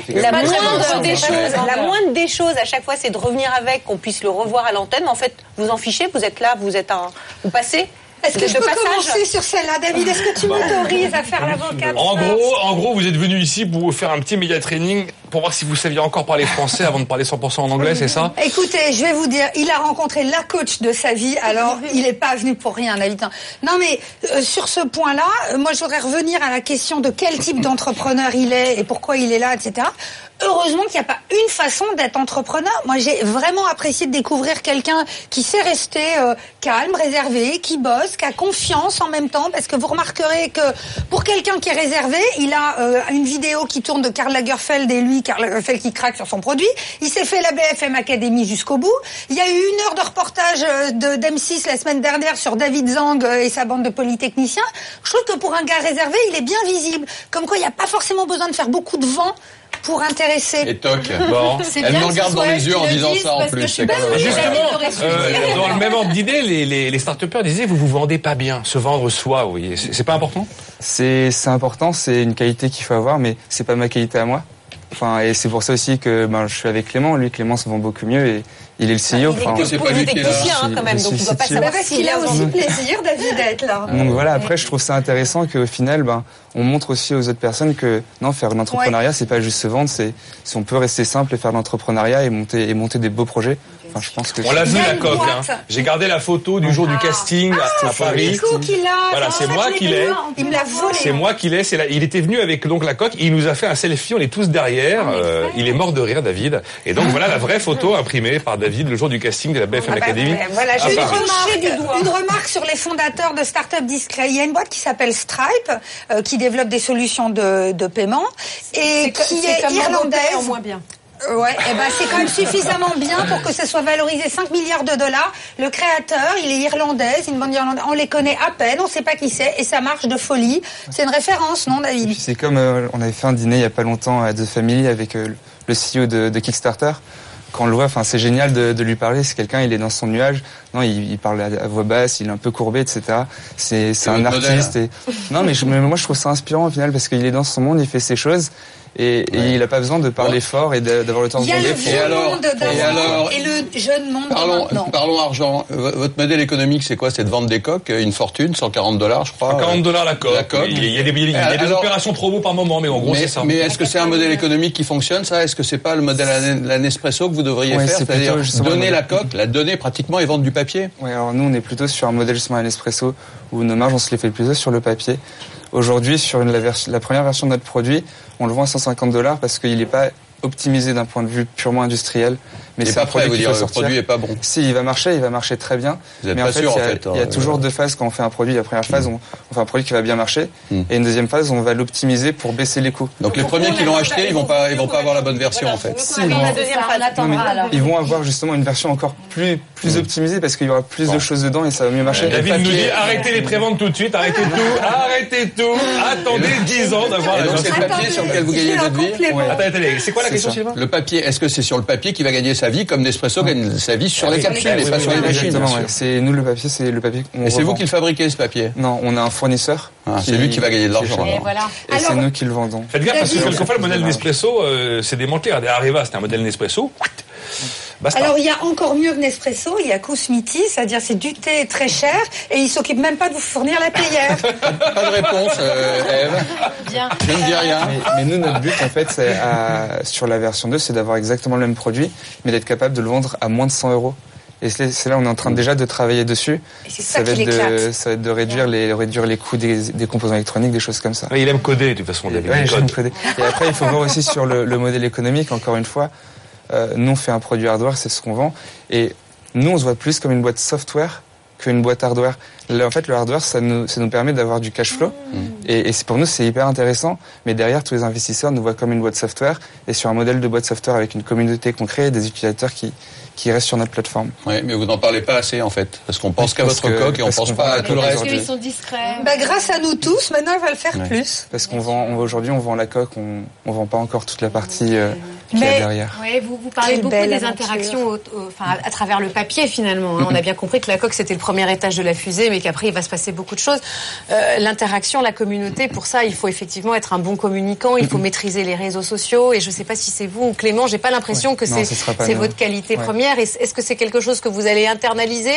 La moindre des choses, pas très la vendeur. moindre des choses, à chaque fois, c'est de revenir avec, qu'on puisse le revoir à l'antenne. En fait, vous en fichez. Vous êtes là, vous êtes un, vous passez. Est-ce que je peux passage. commencer sur celle-là, David Est-ce que tu m'autorises à faire l'avocat de En gros, en gros, vous êtes venu ici pour vous faire un petit média training pour voir si vous saviez encore parler français avant de parler 100% en anglais, c'est ça? Écoutez, je vais vous dire, il a rencontré la coach de sa vie, alors il n'est pas venu pour rien, David. Non, mais euh, sur ce point-là, euh, moi je voudrais revenir à la question de quel type d'entrepreneur il est et pourquoi il est là, etc. Heureusement qu'il n'y a pas une façon d'être entrepreneur. Moi, j'ai vraiment apprécié de découvrir quelqu'un qui sait rester euh, calme, réservé, qui bosse, qui a confiance en même temps, parce que vous remarquerez que pour quelqu'un qui est réservé, il a euh, une vidéo qui tourne de Karl Lagerfeld et lui, Karl Lagerfeld qui craque sur son produit. Il s'est fait la BFM Academy jusqu'au bout. Il y a eu une heure de reportage euh, de d'M6 la semaine dernière sur David Zang euh, et sa bande de polytechniciens. Je trouve que pour un gars réservé, il est bien visible. Comme quoi, il n'y a pas forcément besoin de faire beaucoup de vent pour intéresser. Et toc. Bon. Elle me regarde dans les yeux en disant ça en plus. Justement, euh, dans le même ordre d'idée, les, les, les start-upers disaient vous vous vendez pas bien. Se vendre soi, oui. C'est c'est pas important? C'est c'est important, c'est une qualité qu'il faut avoir, mais c'est pas ma qualité à moi. Enfin, et c'est pour ça aussi que ben, je suis avec Clément. Lui, Clément se vend beaucoup mieux et il est le CEO. Il est Enfin, que c'est pas lui qui est là. technicien, hein, quand même, donc il doit pas suis savoir parce s'il a aussi plaisir, David, d'être là. Donc voilà, après je trouve ça intéressant qu'au final, ben, on montre aussi aux autres personnes que non, faire de l'entrepreneuriat, c'est pas juste se vendre, c'est si on peut rester simple et faire de l'entrepreneuriat et monter et monter des beaux projets. Enfin, je pense que On l'a vu la coque. Hein. J'ai gardé la photo du jour du casting à- à Paris. Le coup qu'il a. Voilà, c'est moi qui l'ai. Il me l'a volé. C'est moi qui l'ai. c'est la- Il était venu avec donc la coque. Il nous a fait un selfie. On est tous derrière. Euh, il est mort de rire, David. Et donc voilà la vraie photo imprimée par David le jour du casting de la BFM Ah bah, Academy. voilà, j'ai une remarque, une remarque sur les fondateurs de Startup Discret. Il y a une boîte qui s'appelle Stripe, euh, qui développe des solutions de, de paiement et qui est irlandaise. en moins bien. Ouais, et ben c'est quand même suffisamment bien pour que ça soit valorisé 5 milliards de dollars. Le créateur, il est irlandais, une bande irlandaise. On les connaît à peine, on sait pas qui c'est, et ça marche de folie. C'est une référence, non, David? C'est comme euh, on avait fait un dîner il y a pas longtemps à The Family avec euh, le CEO de, de Kickstarter. Quand on le voit, enfin c'est génial de, de lui parler. C'est quelqu'un, il est dans son nuage. Non, il, il parle à, à voix basse, il est un peu courbé, etc. C'est un artiste. Et... Non, mais, je- mais moi je trouve ça inspirant au final parce qu'il est dans son monde, il fait ses choses et, et il a pas besoin de parler fort et d'a- d'avoir le temps de Il y a se le vendre. Et vieux alors- monde et d'avant alors- et le jeune monde de Parlons, maintenant. parlons argent. Votre modèle économique, c'est quoi? C'est de vendre des coques, une fortune, 140 dollars, je crois. 40 dollars la coque. La coque. Il y a des, il y a des Alors- opérations promo par moment, mais en gros c'est ça. mais est-ce que c'est un modèle économique qui fonctionne ça? Est-ce que c'est pas le modèle à la Nespresso que vous devriez Ouais, faire? c'est C'est-à-dire donner la coque, la donner pratiquement et vendre du papier Ouais, alors nous, on est plutôt sur un modèle justement à l'espresso où nos marges, on se les fait plutôt sur le papier. Aujourd'hui, sur une- la, vers- la première version de notre produit, on le vend à 150 dollars parce qu'il n'est pas optimisé d'un point de vue purement industriel. Mais c'est un pas prêt, produit vous dire, le produit est pas bon. Si, il va marcher, il va marcher très bien. Vous êtes mais pas en fait, sûr, il y a, en fait, il y a hein, toujours euh. deux phases quand on fait un produit. La première phase, on, on fait un produit qui va bien marcher. Hmm. Et une deuxième phase, on va l'optimiser pour baisser les coûts. Donc les premiers qui l'ont acheté, ils vont pas, ils vont pas avoir la bonne version en fait. Si, ils vont- la deuxième phase. Non, mais alors. ils vont avoir justement une version encore plus, plus optimisée parce qu'il y aura plus de choses dedans et ça va mieux marcher. David nous dit arrêtez les préventes tout de suite, arrêtez tout, arrêtez tout, attendez 10 ans d'avoir la c'est le papier sur lequel vous gagnez votre vie. Attendez, attendez, c'est quoi la la question, Sylvain? Le papier, est-ce que c'est sur le papier qui va gagner sa vie comme Nespresso gagne sa vie sur Ah les capsules et pas sur les machines. C'est nous le papier, c'est le papier. Et c'est vous qui le fabriquez ce papier Non, on a un fournisseur. Ah, c'est lui qui va gagner de l'argent. Et c'est nous qui le vendons. Faites gaffe parce que quelquefois le modèle Nespresso euh, s'est démantelé. Areva, c'était un modèle Nespresso. Basta. Alors il y a encore mieux que Nespresso, il y a Kousmiti, c'est-à-dire c'est du thé très cher et il s'occupe même pas de vous fournir la théière. Pas de réponse, euh, Eve. Bien. Je ne dis rien. Mais, mais nous, notre but, en fait, c'est à- sur la version 2, c'est d'avoir exactement le même produit, mais d'être capable de le vendre à moins de 100 euros. Et c'est là, on est en train déjà de travailler dessus. c'est ça va qui être de, ça va être de réduire les, réduire les coûts des, des composants électroniques, des choses comme ça. Ouais, il aime coder de toute façon, il j'aime code. coder. Et après, il faut voir aussi sur le, le modèle économique, encore une fois. Euh, nous, on fait un produit hardware, c'est ce qu'on vend. Et nous, on se voit plus comme une boîte software qu'une boîte hardware. Le- en fait, le hardware, ça nous, ça nous permet d'avoir du cash flow. Et, et c'est- pour nous, c'est hyper intéressant. Mais derrière, tous les investisseurs nous voient comme une boîte software. Et sur un modèle de boîte software avec une communauté qu'on crée et des utilisateurs qui, qui restent sur notre plateforme. Oui, mais vous n'en parlez pas assez en fait, parce qu'on pense qu'à Parce votre que- coque et on parce pense pas à tout le reste. aujourd'hui. Ils sont discrets. Bah, grâce à nous tous, maintenant il va le faire Ouais. plus. Parce qu'on vend, on- aujourd'hui, on vend la coque, on, on vend pas encore toute la partie euh, qu'il y a Mais derrière. ouais, vous, vous parlez Quelle beaucoup des aventure. interactions au- au- enfin, à, à travers le papier finalement. hein. On a bien compris que la coque c'était le premier étage de la fusée, mais qu'après il va se passer beaucoup de choses. Euh, L'interaction, la communauté, pour ça il faut effectivement être un bon communicant, il faut maîtriser les réseaux sociaux. Et je sais pas si c'est vous ou Clément, j'ai pas l'impression que c'est votre qualité Ouais. première. Est-ce que c'est quelque chose que vous allez internaliser?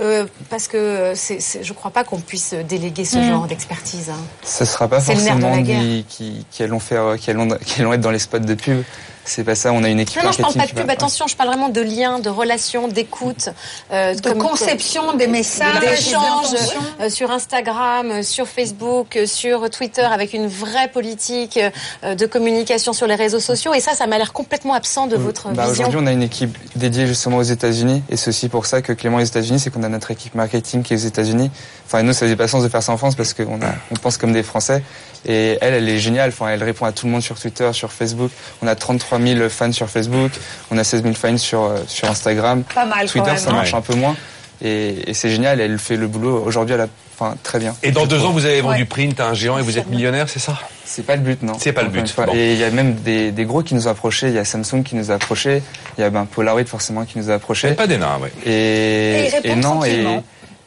Euh, Parce que je crois pas qu'on puisse déléguer ce Mm. genre d'expertise. hein. Ce sera pas forcément qui, qui, qui allons faire, qui allons, qui allons être dans les spots de pub. C'est pas ça. On a une équipe Non, non, je parle pas de qui va- pub, attention, je parle vraiment de liens, de relations, d'écoute, euh, De comme- conception des messages, d'échanges euh, sur Instagram, euh, sur Facebook, sur Twitter, avec une vraie politique euh, de communication sur les réseaux sociaux. Et ça, ça m'a l'air complètement absent de votre Bah, vision. Aujourd'hui, on a une équipe dédiée justement aux États-Unis, et c'est aussi pour ça que Clément est aux États-Unis, c'est qu'on a notre équipe marketing qui est aux États-Unis. Enfin, nous, ça faisait pas sens de faire ça en France parce qu'on on pense comme des Français. Et elle, elle est géniale. Enfin, elle répond à tout le monde sur Twitter, sur Facebook. On a 33 000 fans sur Facebook, on a 16 000 fans sur euh, sur Instagram. Pas mal, quand Twitter, même. ça marche Ouais. un peu moins. Et, et c'est génial. Elle fait le boulot aujourd'hui, elle a, enfin, très bien. Et dans deux ans, vous avez vendu print à un géant et vous êtes millionnaire, c'est ça? C'est pas le but, non. C'est pas le but, bon. Et il y a même des, des gros qui nous ont approchés. Il y a Samsung qui nous a approchés. Il y a ben, Polaroid forcément qui nous a approchés. Pas des nains, ouais. Et Et, répondent non, et.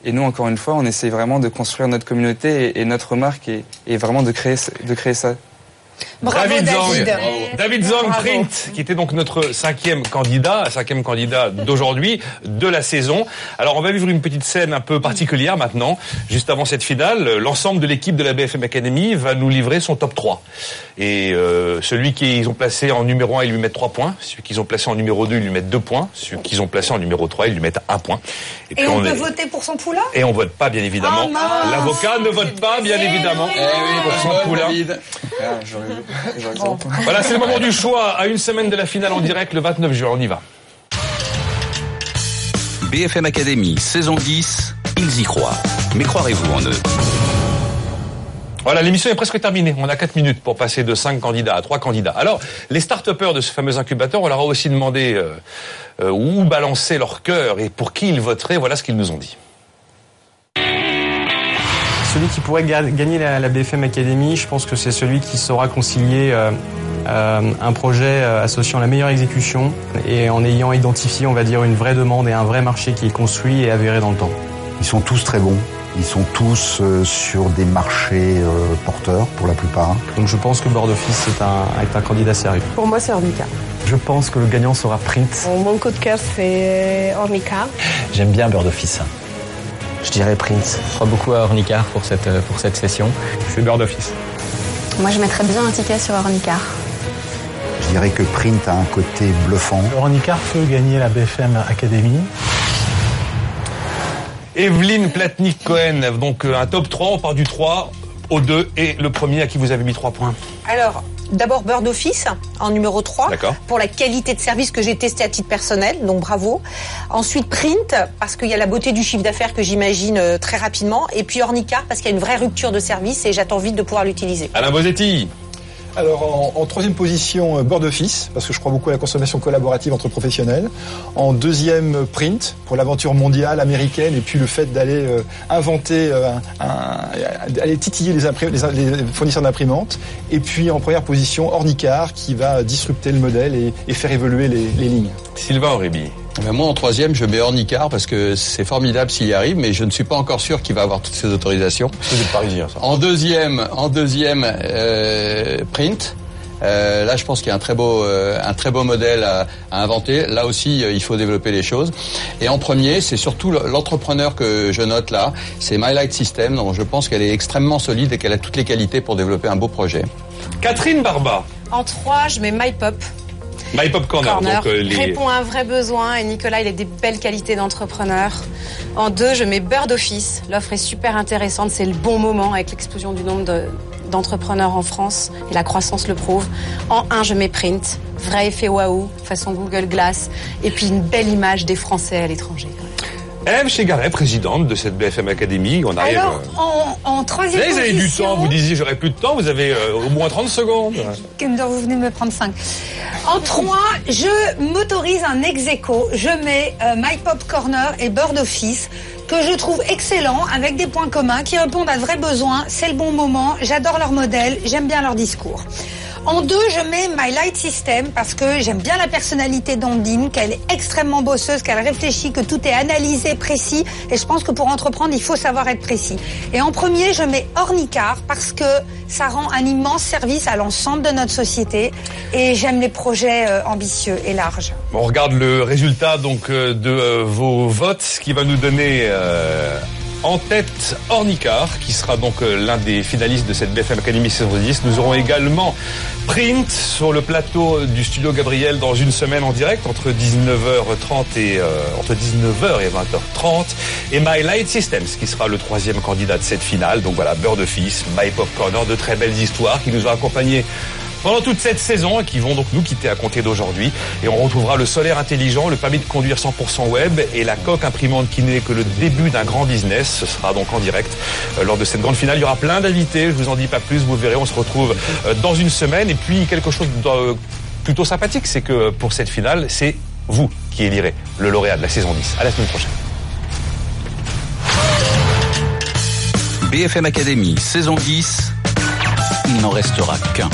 Et nous encore une fois, on essaie vraiment de construire notre communauté et, notre marque et, vraiment de créer, de créer ça. Bravo David Zang, David. David Zang. Print, qui était donc notre cinquième candidat, cinquième candidat d'aujourd'hui, de la saison. Alors on va vivre une petite scène un peu particulière maintenant. Juste avant cette finale, l'ensemble de l'équipe de la BFM Academy va nous livrer son top 3. Et euh, celui qu'ils ont placé en numéro 1, ils lui mettent 3 points. Celui qu'ils ont placé en numéro 2, ils lui mettent 2 points. Celui qu'ils ont placé en numéro 3, ils lui mettent 1 point. Et on peut est- voter pour son poulain? Et on vote pas, bien évidemment. Oh mince L'avocat ne vote pas, bien évidemment. Eh oui, pour son bonne poulain. David. Ah, Voilà, c'est le moment du choix. À une semaine de la finale en direct, le 29 juin. On y va. BFM Academy, saison 10, ils y croient. Mais croirez-vous en eux? Voilà, l'émission est presque terminée. On a 4 minutes pour passer de 5 candidats à 3 candidats. Alors, les start de ce fameux incubateur, on leur a aussi demandé euh, euh, où balancer leur cœur et pour qui ils voteraient. Voilà ce qu'ils nous ont dit. Celui qui pourrait ga- gagner la, la BFM Academy, je pense que c'est celui qui saura concilier euh, euh, un projet euh, associant la meilleure exécution et en ayant identifié, on va dire, une vraie demande et un vrai marché qui est construit et avéré dans le temps. Ils sont tous très bons. Ils sont tous sur des marchés porteurs pour la plupart. Donc je pense que Board Office est un, est un candidat sérieux. Pour moi, c'est Ornica. Je pense que le gagnant sera Print. Mon coup de cœur, c'est Ornica. J'aime bien Bird Office. Je dirais Prince. Je crois beaucoup à Ornicar pour cette, euh, pour cette session. C'est Bird Office. Moi, je mettrais bien un ticket sur Ornicar. Je dirais que Print a un côté bluffant. Ronicar peut gagner la BFM Academy. Evelyne Platnik-Cohen, donc euh, un top 3, on part du 3 au 2 et le premier à qui vous avez mis 3 points. Alors, d'abord Bird Office en numéro 3 D'accord. pour la qualité de service que j'ai testé à titre personnel, donc bravo. Ensuite Print parce qu'il y a la beauté du chiffre d'affaires que j'imagine euh, très rapidement et puis Ornicar parce qu'il y a une vraie rupture de service et j'attends vite de pouvoir l'utiliser. Alain Bosetti Alors en, troisième position, euh, Board Office, parce que je crois beaucoup à la consommation collaborative entre professionnels. En deuxième, euh, Print, pour l'aventure mondiale américaine et puis le fait d'aller euh, inventer, d'aller titiller les, fournisseurs d'imprimantes. Et puis en première position, Ornicar, qui va disrupter le modèle et, faire évoluer les, les lignes. Sylvain Aurébi. Ben, moi, en troisième, je mets Ornicar parce que c'est formidable s'il y arrive, mais je ne suis pas encore sûr qu'il va avoir toutes ces autorisations. Vous êtes parisien, ça. En deuxième, en deuxième, euh, Print. Euh, là, je pense qu'il y a un très beau, euh, un très beau modèle à, à inventer. Là aussi, euh, il faut développer les choses. Et en premier, c'est surtout le- l'entrepreneur que je note là. C'est My Light System, dont je pense qu'elle est extrêmement solide et qu'elle a toutes les qualités pour développer un beau projet. Catherine Barba. En 3, je mets MyPop. My Pop Corner. Corner Donc, euh, les... répond à un vrai besoin et Nicolas, il a des belles qualités d'entrepreneur. En 2, je mets Bird Office. L'offre est super intéressante. C'est le bon moment avec l'explosion du nombre de- d'entrepreneurs en France et la croissance le prouve. En 1, je mets Print. Vrai effet waouh, façon Google Glass. Et puis une belle image des Français à l'étranger. Eve Chegaray, présidente de cette BFM Academy. On arrive. Alors, en, en euh, troisième Là, vous avez du temps. Vous disiez j'aurais plus de temps. Vous avez euh, au moins 30 secondes. Vous venez de me prendre 5. En 3, je m'autorise un ex aequo. Je mets euh, My Pop Corner et Bird Office que je trouve excellents avec des points communs qui répondent à de vrais besoins. C'est le bon moment. J'adore leur modèle. J'aime bien leur discours. En deux, je mets My Light System parce que j'aime bien la personnalité d'Ondine, qu'elle est extrêmement bosseuse, qu'elle réfléchit, que tout est analysé, précis. Et je pense que pour entreprendre, il faut savoir être précis. Et en premier, je mets Ornicar parce que ça rend un immense service à l'ensemble de notre société. Et j'aime les projets euh, ambitieux et larges. On regarde le résultat donc euh, de euh, vos votes, ce qui va nous donner en tête Ornicar, qui sera donc euh, l'un des finalistes de cette BFM Academy saison 10. Nous aurons également Print sur le plateau du studio Gabriel dans une semaine en direct entre 19h30 et euh, entre 19h et 20h30 et My Light Systems qui sera le troisième candidat de cette finale. Donc voilà, Bird Office, My Pop Corner, de très belles histoires qui nous ont accompagnés pendant toute cette saison et qui vont donc nous quitter à compter d'aujourd'hui. Et on retrouvera le solaire intelligent, le permis de conduire 100% web et la coque imprimante qui n'est que le début d'un grand business. Ce sera donc en direct euh, lors de cette grande finale. Il y aura plein d'invités, je vous en dis pas plus, vous verrez, on se retrouve euh, dans une semaine. Et puis quelque chose de euh, plutôt sympathique, c'est que pour cette finale, c'est vous qui élirez le lauréat de la saison 10. À la semaine prochaine. BFM Academy, saison 10, il n'en restera qu'un.